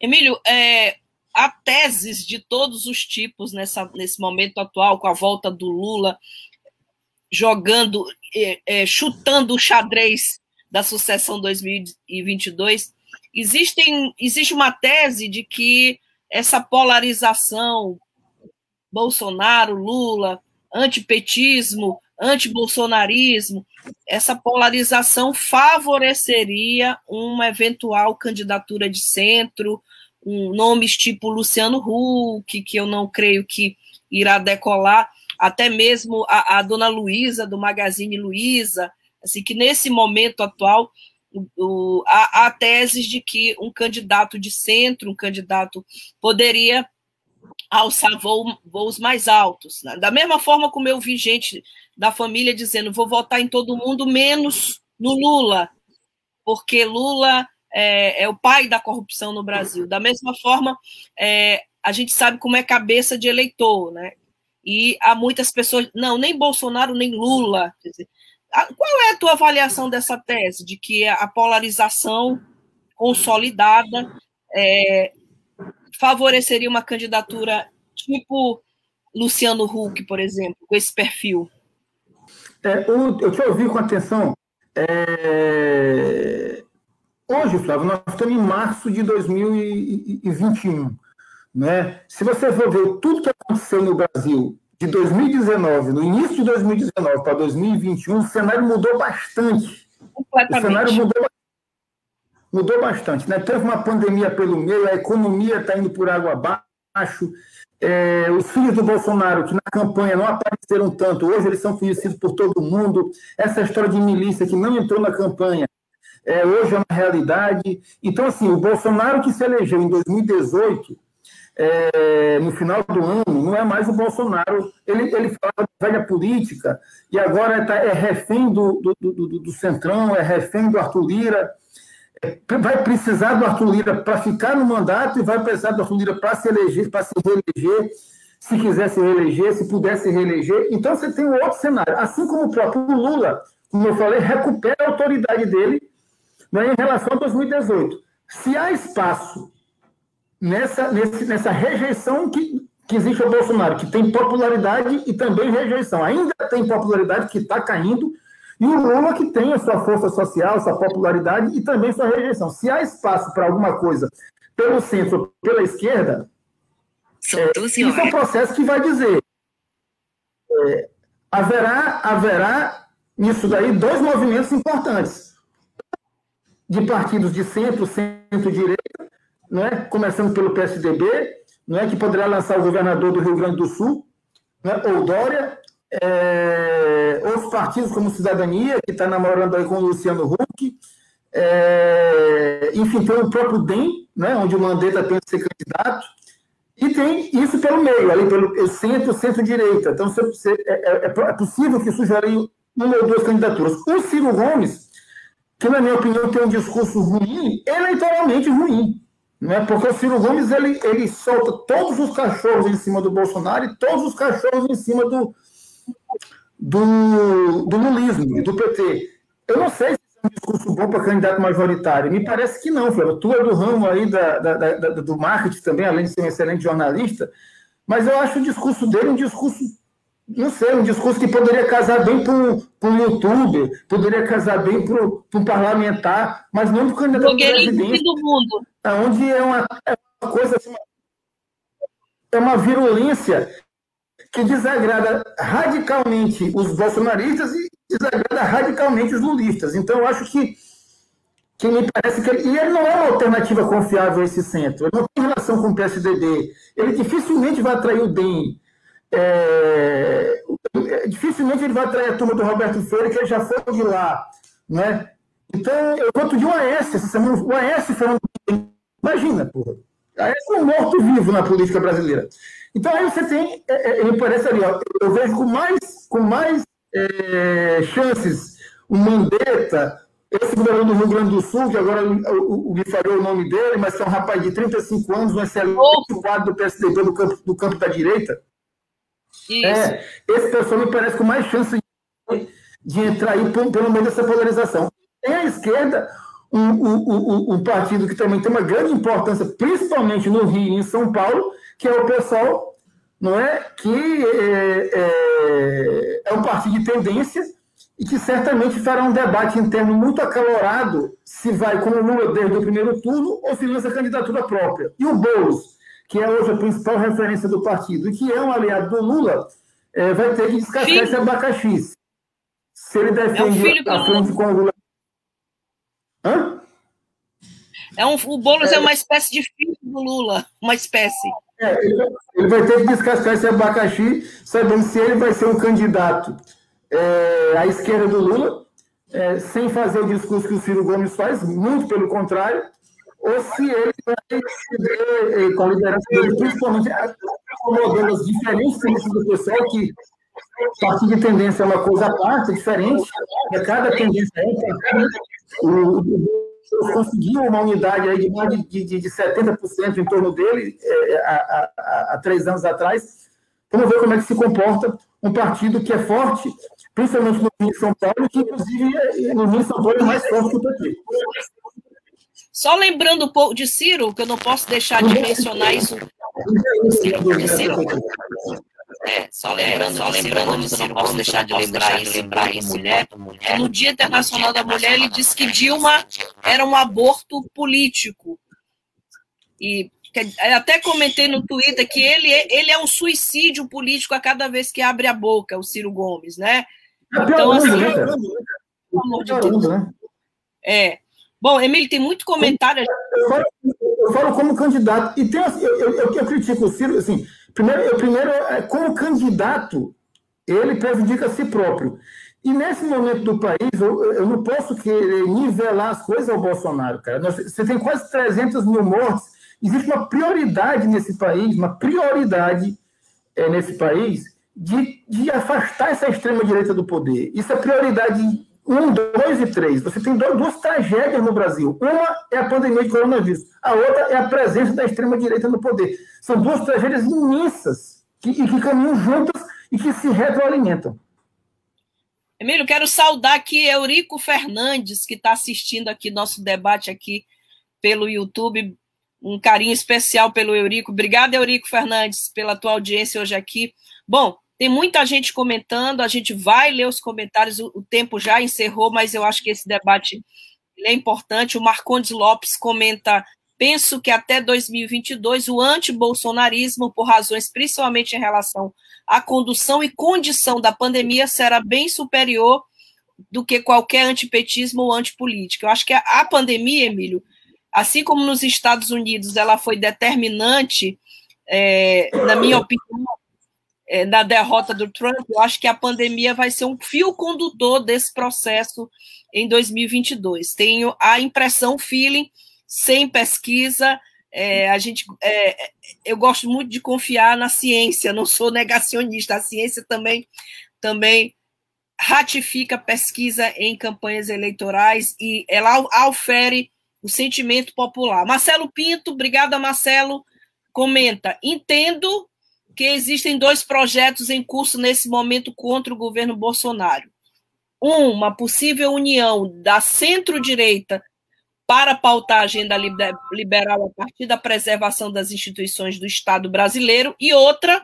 Emílio, é, há teses de todos os tipos nessa, nesse momento atual, com a volta do Lula, jogando, é, é, chutando o xadrez da sucessão 2022. Existem, existe uma tese de que essa polarização Bolsonaro, Lula, antipetismo, antibolsonarismo, essa polarização favoreceria uma eventual candidatura de centro, um nomes tipo Luciano Huck, que eu não creio que irá decolar, até mesmo a, a dona Luísa, do Magazine Luiza, assim, que nesse momento atual o, há, há teses de que um candidato de centro, um candidato poderia alçar voo, voos mais altos. Né? Da mesma forma como eu vi gente da família dizendo vou votar em todo mundo, menos no Lula, porque Lula é, é o pai da corrupção no Brasil. Da mesma forma, é, a gente sabe como é cabeça de eleitor, né? E há muitas pessoas, não, nem Bolsonaro, nem Lula. Dizer, qual é a tua avaliação dessa tese de que a polarização consolidada é, favoreceria uma candidatura tipo Luciano Huck, por exemplo, com esse perfil? É, eu te ouvi com atenção. É... Hoje, Flávio, nós estamos em março de 2021. Né? Se você for ver tudo que aconteceu no Brasil de 2019, no início de 2019 para 2021, o cenário mudou bastante. O cenário mudou, mudou bastante. Né? Teve uma pandemia pelo meio, a economia está indo por água abaixo, é, os filhos do Bolsonaro, que na campanha não apareceram tanto, hoje eles são conhecidos por todo mundo. Essa história de milícia que não entrou na campanha, é, hoje é uma realidade. Então, assim, o Bolsonaro que se elegeu em 2018, é, no final do ano, não é mais o Bolsonaro. Ele, ele fala de velha política e agora tá, é refém do, do, do, do Centrão, é refém do Arthur Lira. vai precisar do Arthur Lira para ficar no mandato e vai precisar do Arthur Lira para se eleger, para se reeleger, se quiser se reeleger, se puder se reeleger. Então você tem um outro cenário. Assim como o próprio Lula, como eu falei, recupera a autoridade dele né, em relação a 2018. Se há espaço nessa, nesse, nessa rejeição que, que existe ao Bolsonaro, que tem popularidade e também rejeição, ainda tem popularidade que está caindo, e o Lula que tem a sua força social, sua popularidade e também sua rejeição. Se há espaço para alguma coisa pelo centro, pela esquerda, é, isso é um processo que vai dizer é, haverá, haverá nisso daí dois movimentos importantes de partidos de centro, centro-direita, não é? começando pelo PSDB, não é? que poderá lançar o governador do Rio Grande do Sul, não é? ou Dória, é, outros partidos como Cidadania, que está namorando aí com o Luciano Huck, é, enfim, tem o próprio DEM, né, onde o Mandetta pensa ser candidato, e tem isso pelo meio, ali pelo centro, centro-direita. Então, você, você, é, é, é, possível que surjam uma ou duas candidaturas. O Ciro Gomes, que, na minha opinião, tem um discurso ruim, eleitoralmente ruim. Né? Porque o Ciro Gomes ele, ele solta todos os cachorros em cima do Bolsonaro e todos os cachorros em cima do, do, do lulismo, do PT. Eu não sei se é um discurso bom para candidato majoritário. Me parece que não, Flávio. Tu é do ramo aí da, da, da, do marketing também, além de ser um excelente jornalista, mas eu acho o discurso dele um discurso, não sei, um discurso que poderia casar bem para um youtuber, poderia casar bem para um parlamentar, mas não para o candidato a presidente. do mundo. Onde é uma, é uma coisa assim, é uma virulência que desagrada radicalmente os bolsonaristas e desagrada radicalmente os lulistas. Então, eu acho que, que me parece que ele, e ele não é uma alternativa confiável a esse centro. Ele não tem relação com o PSDB. Ele dificilmente vai atrair o DEM. É, dificilmente ele vai atrair a turma do Roberto Freire, que ele já foi de lá. Né? Então, eu voto de um AS essa semana. O AS falando. Imagina, porra. AS é um morto-vivo na política brasileira. Então aí você tem, é, é, me parece ali, ó, eu vejo com mais, com mais é, chances o Mandetta, esse governador do Rio Grande do Sul, que agora o, me falou o nome dele, mas é um rapaz de 35 anos, um excelente oh. quadro do PSDB do campo, do campo da direita. Isso. É, esse pessoal me parece com mais chance de, de entrar aí pelo meio dessa polarização. Tem a esquerda, um, um, um, um, partido que também tem uma grande importância, principalmente no Rio e em São Paulo, que é o pessoal não é, que é, é, é um partido de tendência e que certamente fará um debate interno muito acalorado se vai com o Lula desde o primeiro turno ou se lança candidatura própria. E o Boulos, que é hoje a principal referência do partido e que é um aliado do Lula, é, vai ter que descascar filho. esse abacaxi. Se ele defende é a frente com o Lula. Hã? É um, o Boulos é, é uma espécie de filho do Lula, uma espécie. É, ele, vai ter que descascar esse abacaxi, sabendo se ele vai ser um candidato é, à esquerda do Lula, é, sem fazer o discurso que o Ciro Gomes faz, muito pelo contrário, ou se ele vai ceder é, com a liderança dele, principalmente acomodando as tendências do pessoal, que partir de tendência é uma coisa à parte, diferente, cada tendência é, o, conseguiu uma unidade aí de mais de, de, de 70% em torno dele é, há, há, há, três anos atrás. Vamos ver como é que se comporta um partido que é forte, principalmente no Rio de São Paulo, que inclusive é, no Rio de São Paulo é mais forte que o PT. Só lembrando um pouco de Ciro, que eu não posso deixar de mencionar isso. Ciro, Ciro, é, só lembrando, só lembrando que eu não posso deixar de lembrar isso, lembrar isso, mulher, mulher. No Dia Internacional da Mulher, ele disse que Dilma era um aborto político. E até comentei no Twitter que ele, é, ele é um suicídio político a cada vez que abre a boca, o Ciro Gomes, né? Então, assim, né, pelo amor de Deus. Né? É. Bom, Emílio, tem muito comentário. Eu falo, eu falo como candidato, e tem, eu, eu, eu, eu critico o Ciro, assim, Primeiro, primeiro, é, como candidato, ele prejudica a si próprio. E nesse momento do país, eu, eu não posso querer nivelar as coisas ao Bolsonaro, cara. Você tem quase 300 mil mortes. Existe uma prioridade nesse país, uma prioridade é, nesse país de, de afastar essa extrema-direita do poder. Isso é prioridade um, dois e três. Você tem duas tragédias no Brasil. Uma é a pandemia de coronavírus, a outra é a presença da extrema-direita no poder. São duas tragédias imensas que, e que caminham juntas e que se retroalimentam. Emílio, quero saudar aqui Eurico Fernandes, que está assistindo aqui nosso debate aqui pelo YouTube. Um carinho especial pelo Eurico. Obrigada, Eurico Fernandes, pela tua audiência hoje aqui. Bom, tem muita gente comentando, a gente vai ler os comentários, o, tempo já encerrou, mas eu acho que esse debate é importante. O Marcondes Lopes comenta: penso que até 2022 o antibolsonarismo, por razões principalmente em relação à condução e condição da pandemia, será bem superior do que qualquer antipetismo ou antipolítica. Eu acho que a, a pandemia, Emílio, assim como nos Estados Unidos ela foi determinante, é, na minha opinião, é, na derrota do Trump, eu acho que a pandemia vai ser um fio condutor desse processo em 2022. Tenho a impressão, feeling, sem pesquisa, é, a gente, é, eu gosto muito de confiar na ciência, não sou negacionista. A ciência também, também ratifica pesquisa em campanhas eleitorais e ela aufere o sentimento popular. Marcelo Pinto, obrigada, Marcelo. Comenta: entendo que existem dois projetos em curso nesse momento contra o governo Bolsonaro. Um, uma possível união da centro-direita para pautar a agenda liberal a partir da preservação das instituições do Estado brasileiro, e outra,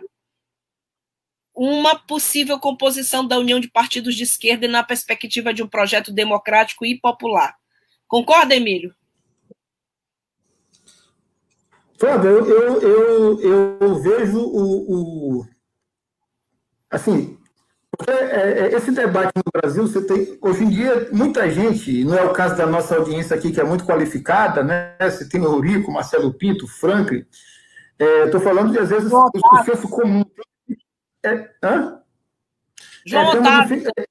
uma possível composição da união de partidos de esquerda na perspectiva de um projeto democrático e popular. Concorda, Emílio? Flávio, eu, eu, eu, eu vejo o, o assim, é, é, esse debate no Brasil, você tem, hoje em dia, muita gente, não é o caso da nossa audiência aqui, que é muito qualificada, né? Você tem o Eurico, Marcelo Pinto, Franklin. Estou é, falando de, às vezes, o, o senso comum. É, hã? João é, Otávio. É,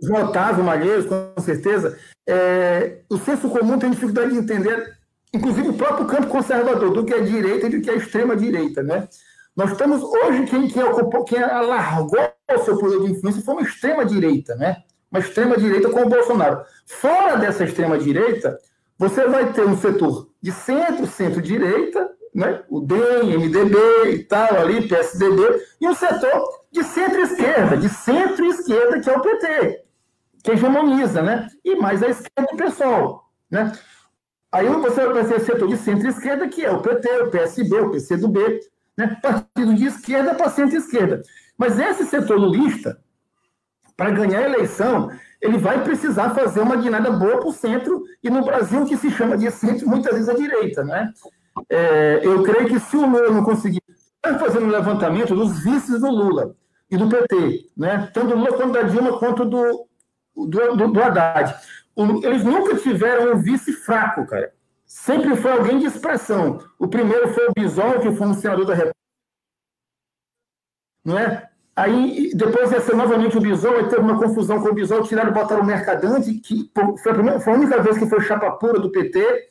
João Otávio Malheiros, com certeza. É, o senso comum tem dificuldade de entender inclusive o próprio campo conservador, do que é direita e do que é extrema-direita. Né? Nós estamos, hoje, quem, quem, ocupou, quem alargou o seu poder de influência foi uma extrema-direita, né? uma extrema-direita com o Bolsonaro. Fora dessa extrema-direita, você vai ter um setor de centro, centro-direita, né? o DEM, MDB e tal, ali, PSDB, e um setor de centro-esquerda, de centro-esquerda, que é o PT, que hegemoniza, né? e mais a esquerda do pessoal. Né? Aí você vai ter setor de centro-esquerda, que é o PT, o PSB, o PCdoB, né? partido de esquerda para centro-esquerda. Mas esse setor lulista, para ganhar a eleição, ele vai precisar fazer uma guinada boa para o centro, e no Brasil que se chama de centro, muitas vezes a direita. Né? É, eu creio que se o Lula não conseguir, está fazendo um levantamento dos vices do Lula e do PT, né? tanto do Lula quanto da Dilma, quanto do, do, do, do Haddad eles nunca tiveram um vice fraco, cara. Sempre foi alguém de expressão. O primeiro foi o Bisol, que foi um senador da República. Não é? Aí, depois ia ser novamente o Bisol, aí teve uma confusão com o Bisol, tiraram e botaram o Mercadante, que foi a, primeira, foi a única vez que foi chapa pura do PT,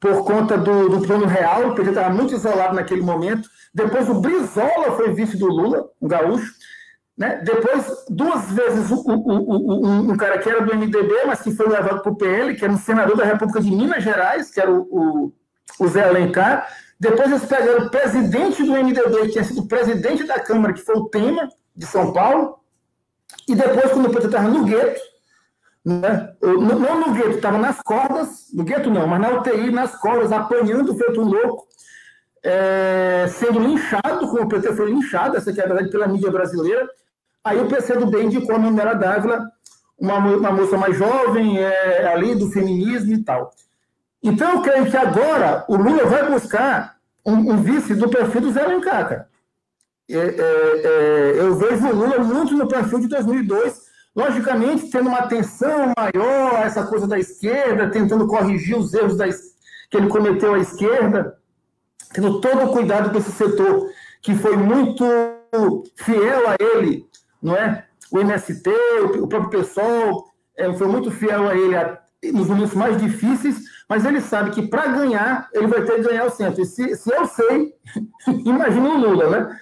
por conta do, do plano real, o PT estava muito isolado naquele momento. Depois o Brizola foi vice do Lula, um gaúcho. Né? Depois, duas vezes, o, o, o, um, cara que era do MDB, mas que foi levado para o PL, que era um senador da República de Minas Gerais, que era o, o, Zé Alencar. Depois eles pegaram o presidente do MDB, que tinha sido presidente da Câmara, que foi o Tema, de São Paulo. E depois, quando o PT estava no gueto, né? não, no gueto, estava nas cordas, no gueto não, mas na UTI, nas cordas, apanhando, feito um louco, é, sendo linchado, como o PT foi linchado, essa é a verdade, pela mídia brasileira, Aí o PCdoB indicou a Manuela Dávila, uma, uma moça mais jovem, é, ali do feminismo e tal. Então, eu creio que agora o Lula vai buscar um, um vice do perfil do Zé Alencar, é, é, é, eu vejo o Lula muito no perfil de 2002, logicamente tendo uma atenção maior a essa coisa da esquerda, tentando corrigir os erros da, que ele cometeu à esquerda, tendo todo o cuidado com esse setor que foi muito fiel a ele não é? O MST, o próprio PSOL, é, foi muito fiel a ele nos momentos mais difíceis, mas ele sabe que para ganhar, ele vai ter que ganhar o centro. E se, se eu sei, imagina o Lula, né?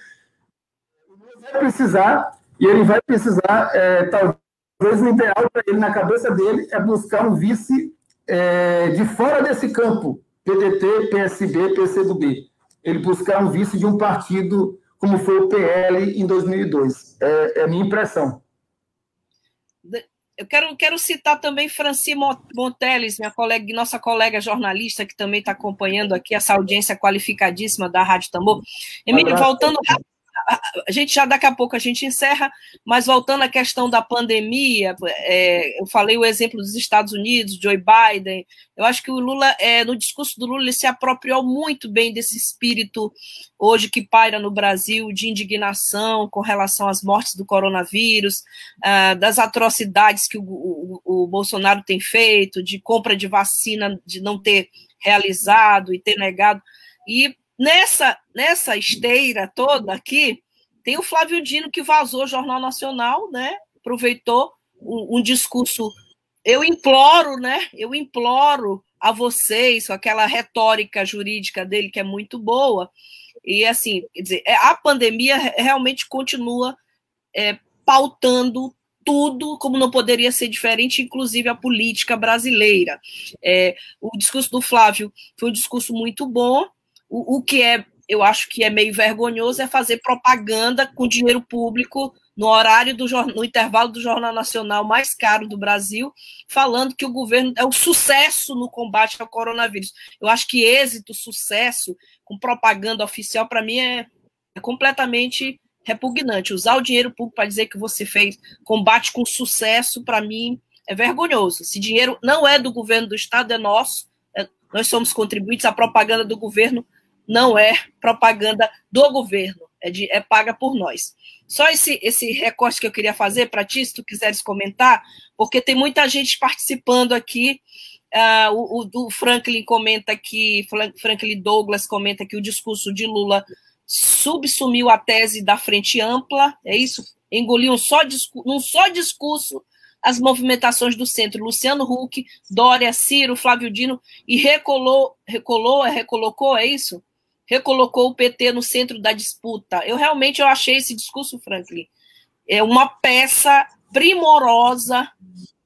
O Lula vai precisar, e ele vai precisar, é, talvez o ideal para ele, na cabeça dele, é buscar um vice é, de fora desse campo, PDT, PSB, PCdoB. Ele buscar um vice de um partido como foi o PL em 2002. É, é a minha impressão. Eu quero, quero citar também Franci Monteles, minha colega, nossa colega jornalista, que também está acompanhando aqui essa audiência qualificadíssima da Rádio Tambor. Emílio, voltando a gente já daqui a pouco a gente encerra, mas voltando à questão da pandemia, é, eu falei o exemplo dos Estados Unidos, Joe Biden, eu acho que o Lula, é, no discurso do Lula, ele se apropriou muito bem desse espírito hoje que paira no Brasil de indignação com relação às mortes do coronavírus, ah, das atrocidades que o, o, o Bolsonaro tem feito, de compra de vacina, de não ter realizado e ter negado. E Nessa, nessa esteira toda aqui, tem o Flávio Dino que vazou o Jornal Nacional, né? Aproveitou um, um discurso. Eu imploro, né? Eu imploro a vocês, com aquela retórica jurídica dele que é muito boa. E assim, quer dizer, é, a pandemia realmente continua é, pautando tudo, como não poderia ser diferente, inclusive a política brasileira. É, o discurso do Flávio foi um discurso muito bom, o, o que é, eu acho que é meio vergonhoso é fazer propaganda com dinheiro público no horário do no intervalo do Jornal Nacional mais caro do Brasil, falando que o governo é o sucesso no combate ao coronavírus. Eu acho que êxito, sucesso com propaganda oficial para mim é, é completamente repugnante. Usar o dinheiro público para dizer que você fez combate com sucesso, para mim, é vergonhoso. Esse dinheiro não é do governo do Estado, é nosso. É, nós somos contribuintes. A propaganda do governo não é propaganda do governo, é, de, é paga por nós. Só esse, esse recorte que eu queria fazer para ti, se tu quiseres comentar, porque tem muita gente participando aqui. Uh, o, o, Franklin comenta que, Franklin Douglas comenta que o discurso de Lula subsumiu a tese da frente ampla, é isso? Engoliu um só, um só discurso as movimentações do centro, Luciano Huck, Dória, Ciro, Flávio Dino, e recolou, recolou, recolocou, é isso? Recolocou o PT no centro da disputa. Eu realmente eu achei esse discurso, Franklin, é uma peça primorosa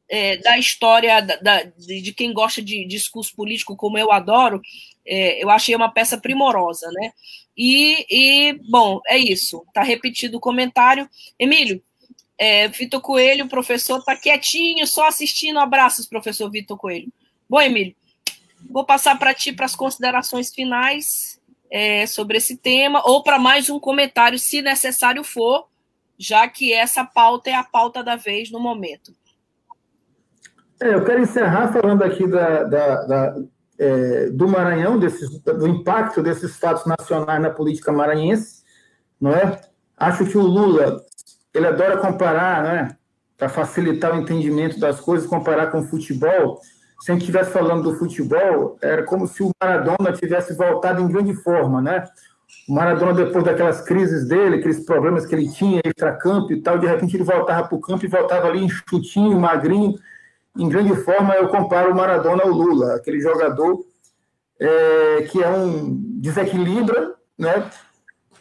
é, da história da, da, de quem gosta de discurso político, como eu adoro. É, eu achei uma peça primorosa, né? E, e bom, é isso. Está repetido o comentário. Emílio, é, Vitor Coelho, professor, está quietinho, só assistindo. Abraços, professor Vitor Coelho. Bom, Emílio, vou passar para ti para as considerações finais é, sobre esse tema, ou para mais um comentário, se necessário for, já que essa pauta é a pauta da vez no momento. É, eu quero encerrar falando aqui da, da, da é, do Maranhão, desses, do impacto desses fatos nacionais na política maranhense, não é? Acho que o Lula, ele adora comparar, né, para facilitar o entendimento das coisas, comparar com o futebol se a gente estivesse falando do futebol, era como se o Maradona tivesse voltado em grande forma, né? O Maradona, depois daquelas crises dele, aqueles problemas que ele tinha, extra-campo e tal, de repente ele voltava para o campo e voltava ali enxutinho, magrinho, em grande forma. Eu comparo o Maradona ao Lula, aquele jogador é, que é um desequilibra, né?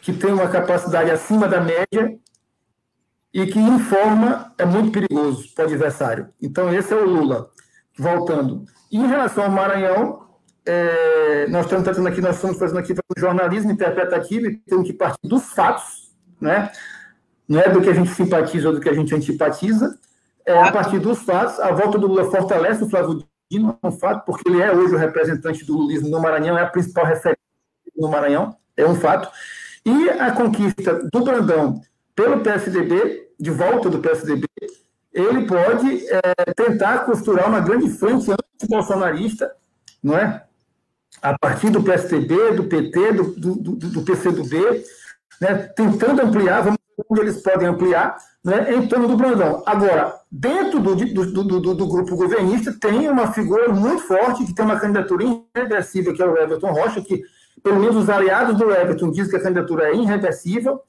Que tem uma capacidade acima da média e que, em forma, é muito perigoso para o adversário. Então, esse é o Lula voltando. Em relação ao Maranhão, é, nós estamos tratando aqui, nós estamos fazendo aqui um jornalismo interpretativo temos que partir dos fatos, né? Não é do que a gente simpatiza ou do que a gente antipatiza, é a partir dos fatos. A volta do Lula fortalece o Flávio Dino, é um fato, porque ele é hoje o representante do lulismo no Maranhão, é a principal referência no Maranhão, é um fato. E a conquista do Brandão pelo PSDB, de volta do PSDB, ele pode é, tentar costurar uma grande frente anti-bolsonarista, não é? A partir do PSDB, do PT, do, do, do, do PCdoB, né? tentando ampliar, vamos ver onde eles podem ampliar, né? em torno do Brandão. Agora, dentro do, do, grupo governista, tem uma figura muito forte, que tem uma candidatura irreversível, que é o Everton Rocha, que, pelo menos, os aliados do Everton dizem que a candidatura é irreversível.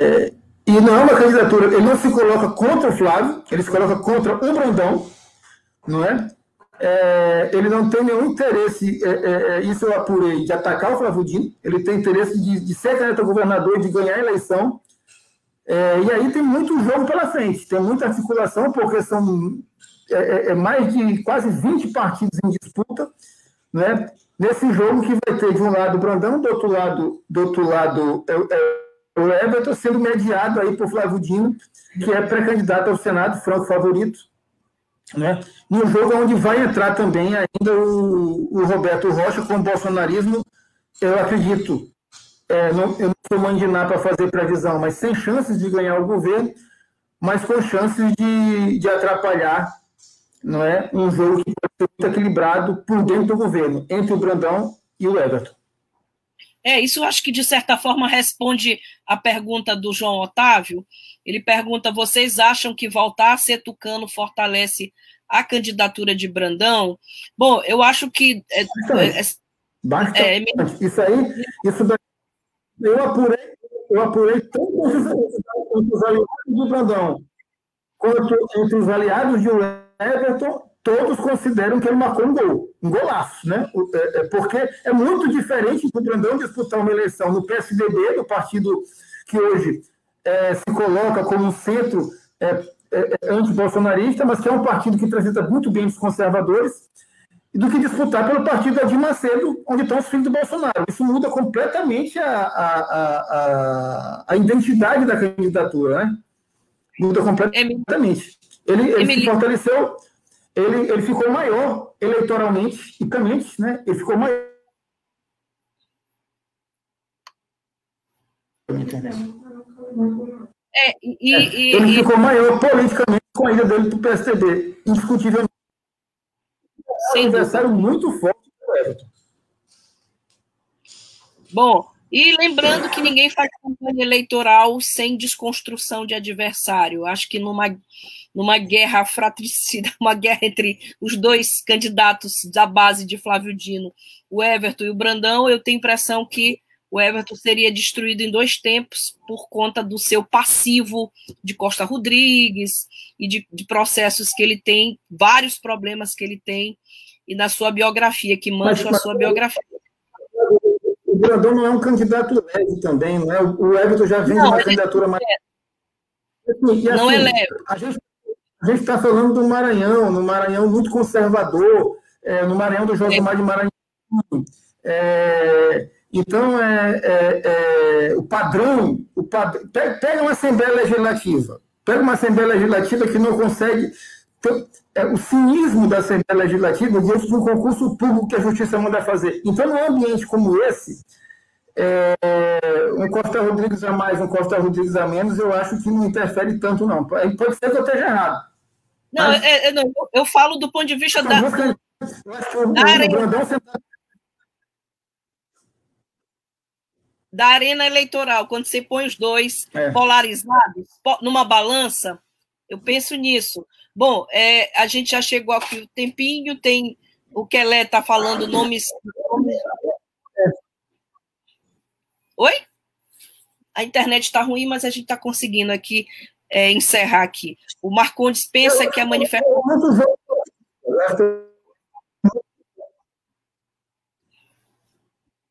É, e não é uma candidatura, ele não se coloca contra o Flávio, ele se coloca contra o Brandão, não é? é ele não tem nenhum interesse, é, é, é, isso eu apurei, de atacar o Flávio Dino, ele tem interesse de, de ser candidato a governador de ganhar a eleição. É, e aí tem muito jogo pela frente, tem muita articulação, porque são é, é, mais de quase 20 partidos em disputa, né? Nesse jogo que vai ter de um lado o Brandão, do outro lado, do outro lado é, o Everton sendo mediado aí por Flávio Dino, que é pré-candidato ao Senado, franco favorito, né? Um jogo onde vai entrar também ainda o, o Roberto Rocha com o bolsonarismo, eu acredito, é, não, eu não sou mandinar para fazer previsão, mas sem chances de ganhar o governo, mas com chances de, de atrapalhar não é, um jogo que pode ser muito equilibrado por dentro do governo, entre o Brandão e o Everton. É, isso acho que de certa forma responde a pergunta do João Otávio. Ele pergunta: vocês acham que voltar a ser tucano fortalece a candidatura de Brandão? Bom, eu acho que. É, é, é, é, isso aí, isso daí, eu apurei, eu apurei tanto entre os aliados de Brandão quanto entre os aliados de Everton, todos consideram que ele marcou um gol, um golaço, né? É, é, porque é muito diferente do Brandão disputar uma eleição no PSDB, do partido que hoje é, se coloca como um centro é, é, é, anti-bolsonarista, mas que é um partido que transita muito bem os conservadores, do que disputar pelo partido Dilma Macedo, onde estão os filhos do Bolsonaro. Isso muda completamente a, a, a, a identidade da candidatura, né? Muda completamente. Ele, ele se fortaleceu, ele, ele ficou maior eleitoralmente e também, né? Ele ficou maior. É, e, é, e, ele e, ficou maior politicamente com a ida dele para o PSDB, indiscutivelmente. É um adversário muito forte do Everton. Bom, e lembrando que ninguém faz campanha eleitoral sem desconstrução de adversário. Acho que numa numa guerra fratricida, uma guerra entre os dois candidatos da base de Flávio Dino, o Everton e o Brandão, eu tenho a impressão que o Everton seria destruído em dois tempos por conta do seu passivo de Costa Rodrigues e de, de processos que ele tem, vários problemas que ele tem, e na sua biografia, que mancha a sua biografia. O Brandão não é um candidato leve também, não é? O Everton já vem não, de uma candidatura mais. É. Assim, não é assim, leve. A gente a gente está falando do Maranhão, no Maranhão muito conservador, é, no Maranhão do Josimar de Maranhão. É, então, é, é, é, o padrão, o pad... pega uma Assembleia Legislativa, pega uma Assembleia Legislativa que não consegue. É, o cinismo da Assembleia Legislativa diante de um concurso público que a Justiça manda fazer. Então, num ambiente como esse, é, um Costa Rodrigues a mais, um Costa Rodrigues a menos, eu acho que não interfere tanto, não. Pode ser que eu esteja errado. Não, Mas... é, é, não, eu falo do ponto de vista da. Eu acho que o, da arena, da arena eleitoral, quando você põe os dois é. polarizados numa balança, eu penso nisso. Bom, é, a gente já chegou aqui o tempinho, tem o Kelé está falando nomes. Oi? A internet está ruim, mas a gente está conseguindo aqui é, encerrar aqui. O Marcondes pensa que a manifestação.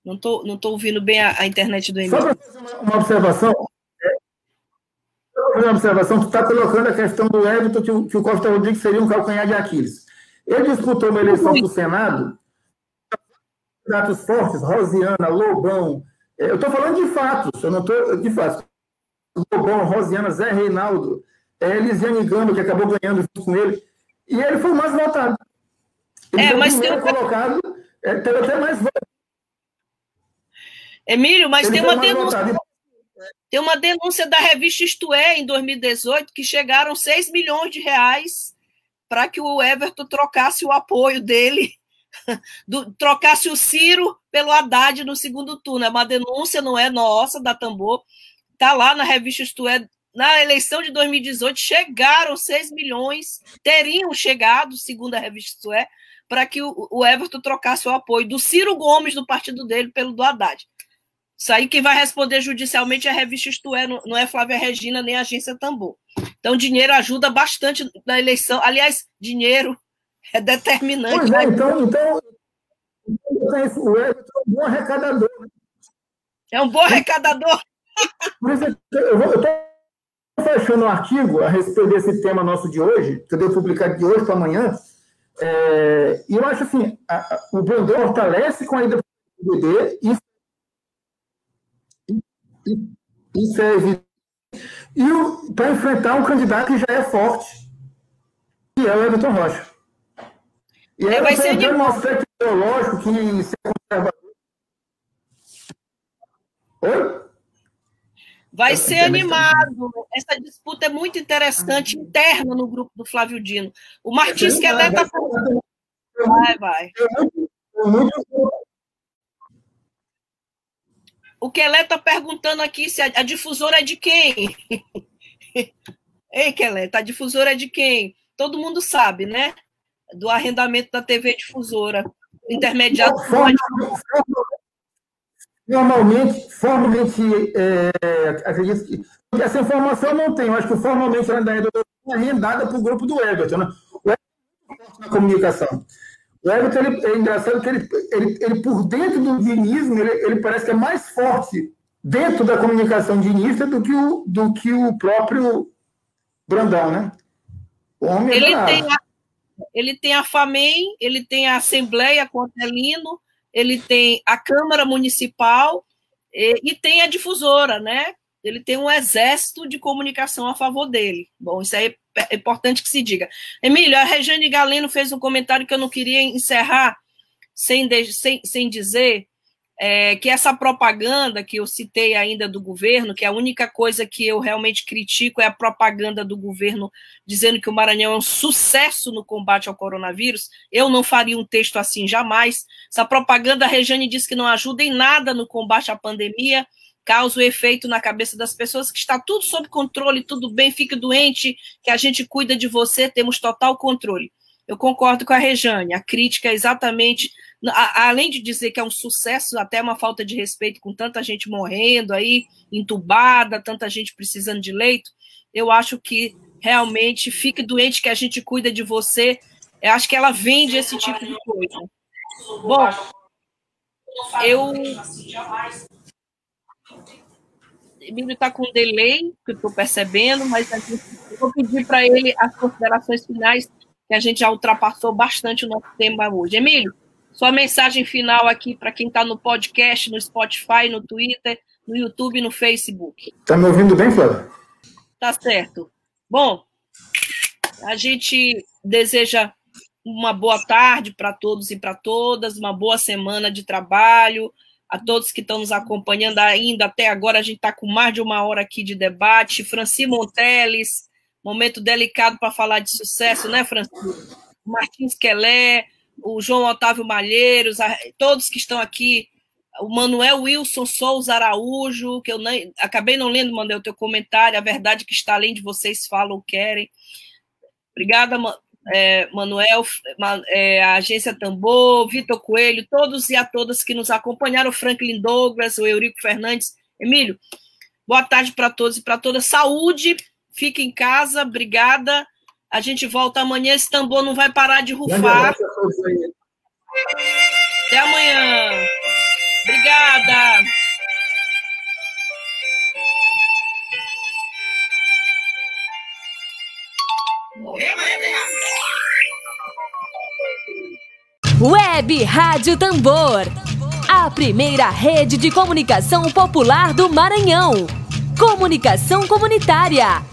Não estou não tô ouvindo bem a, a internet do Emílio. Só para fazer uma, uma observação. Uma observação, tu está colocando a questão do Everton, que o, que o Costa Rodrigues seria um calcanhar de Aquiles. Ele disputou uma eleição para o Senado, candidatos fortes, Rosiana, Lobão. É, eu estou falando de fatos, eu não estou de fatos. Lobão, Rosiana, Zé Reinaldo, é, Elisiane Gama, que acabou ganhando junto com ele, e ele foi o mais votado. Ele é, mas tem colocado, é, teve até mais votos. Emílio, mas ele tem uma denúncia. Votado. Tem uma denúncia da revista Isto É, em 2018, que chegaram 6 milhões de reais para que o Everton trocasse o apoio dele, do, trocasse o Ciro pelo Haddad no segundo turno. É uma denúncia, não é nossa, da Tambor, Está lá na revista Isto É, na eleição de 2018, chegaram 6 milhões, teriam chegado, segundo a revista Isto É, para que o, o Everton trocasse o apoio do Ciro Gomes, do partido dele, pelo do Haddad. Isso aí quem vai responder judicialmente é a revista Isto É, não é Flávia Regina nem a agência Tambor. Então, dinheiro ajuda bastante na eleição. Aliás, dinheiro é determinante. Pois é, então, então, o Everton é um bom arrecadador. É um bom arrecadador. Eu, vou, eu tô fechando um artigo a respeito desse tema nosso de hoje, que eu devo publicar de hoje para amanhã, é, e eu acho assim, a, a, o Brandão fortalece com a ida do BD, isso, isso é evidente, e para enfrentar um candidato que já é forte, que é o Everton Rocha. E aí, vai ser um aspecto ideológico que ser conservador. Oi? Vai ser animado. Essa disputa é muito interessante, interna no grupo do Flávio Dino. O Martins quer é está Vai, vai. O Kelé está perguntando aqui se a, a, difusora é de quem? Ei, Kelé, a difusora é de quem? Todo mundo sabe, né? Do arrendamento da TV difusora. Intermediário. Normalmente, formalmente, é, acredito que essa informação não tem. Eu acho que formalmente ela é arrendada para o grupo do Everton. Né? O Everton é na comunicação. O Everton ele, é engraçado que ele, ele, ele, por dentro do dinismo, ele, ele parece que é mais forte dentro da comunicação dinista do que o, do que o próprio Brandão, né? O homem é ele, é tem a, ele tem a FAMEM, ele tem a Assembleia Contelino, ele tem a Câmara Municipal e, e, tem a difusora, né? Ele tem um exército de comunicação a favor dele. Bom, isso aí é importante que se diga. Emílio, a Regiane Galeno fez um comentário que eu não queria encerrar sem, sem, sem dizer é, que essa propaganda que eu citei ainda do governo, que a única coisa que eu realmente critico é a propaganda do governo dizendo que o Maranhão é um sucesso no combate ao coronavírus, eu não faria um texto assim jamais. Essa propaganda, a Regiane diz que não ajuda em nada no combate à pandemia, causa o efeito na cabeça das pessoas que está tudo sob controle, tudo bem, fique doente, que a gente cuida de você, temos total controle. Eu concordo com a Rejane, a crítica é exatamente, além de dizer que é um sucesso, até uma falta de respeito com tanta gente morrendo aí, entubada, tanta gente precisando de leito, eu acho que realmente fique doente que a gente cuida de você. Eu acho que ela vende esse tipo de coisa. Bom, eu. Emílio está com delay, que eu estou percebendo, mas eu vou pedir para ele as considerações finais que a gente já ultrapassou bastante o nosso tema hoje. Emílio, sua mensagem final aqui para quem está no podcast, no Spotify, no Twitter, no YouTube e no Facebook. Está me ouvindo bem, Flávio? Tá certo. Bom, a gente deseja uma boa tarde para todos e para todas, uma boa semana de trabalho. A todos que estão nos acompanhando ainda até agora, a gente está com mais de uma hora aqui de debate. Franci Monteles, Momento delicado para falar de sucesso, né, Francisco? Martins Quelé, o João Otávio Malheiros, todos que estão aqui, o Manuel Wilson Souza Araújo, que eu nem, acabei não lendo, mandei o teu comentário, a verdade que está além de vocês falam ou querem. Obrigada, é, Manuel, é, a Agência Tambor, Vitor Coelho, todos e a todas que nos acompanharam, Franklin Douglas, o Eurico Fernandes. Emílio, boa tarde para todos e para todas. Saúde Fique em casa, obrigada. A gente volta amanhã. Esse tambor não vai parar de rufar. Até amanhã. Obrigada. Web Rádio Tambor. A primeira rede de comunicação popular do Maranhão. Comunicação comunitária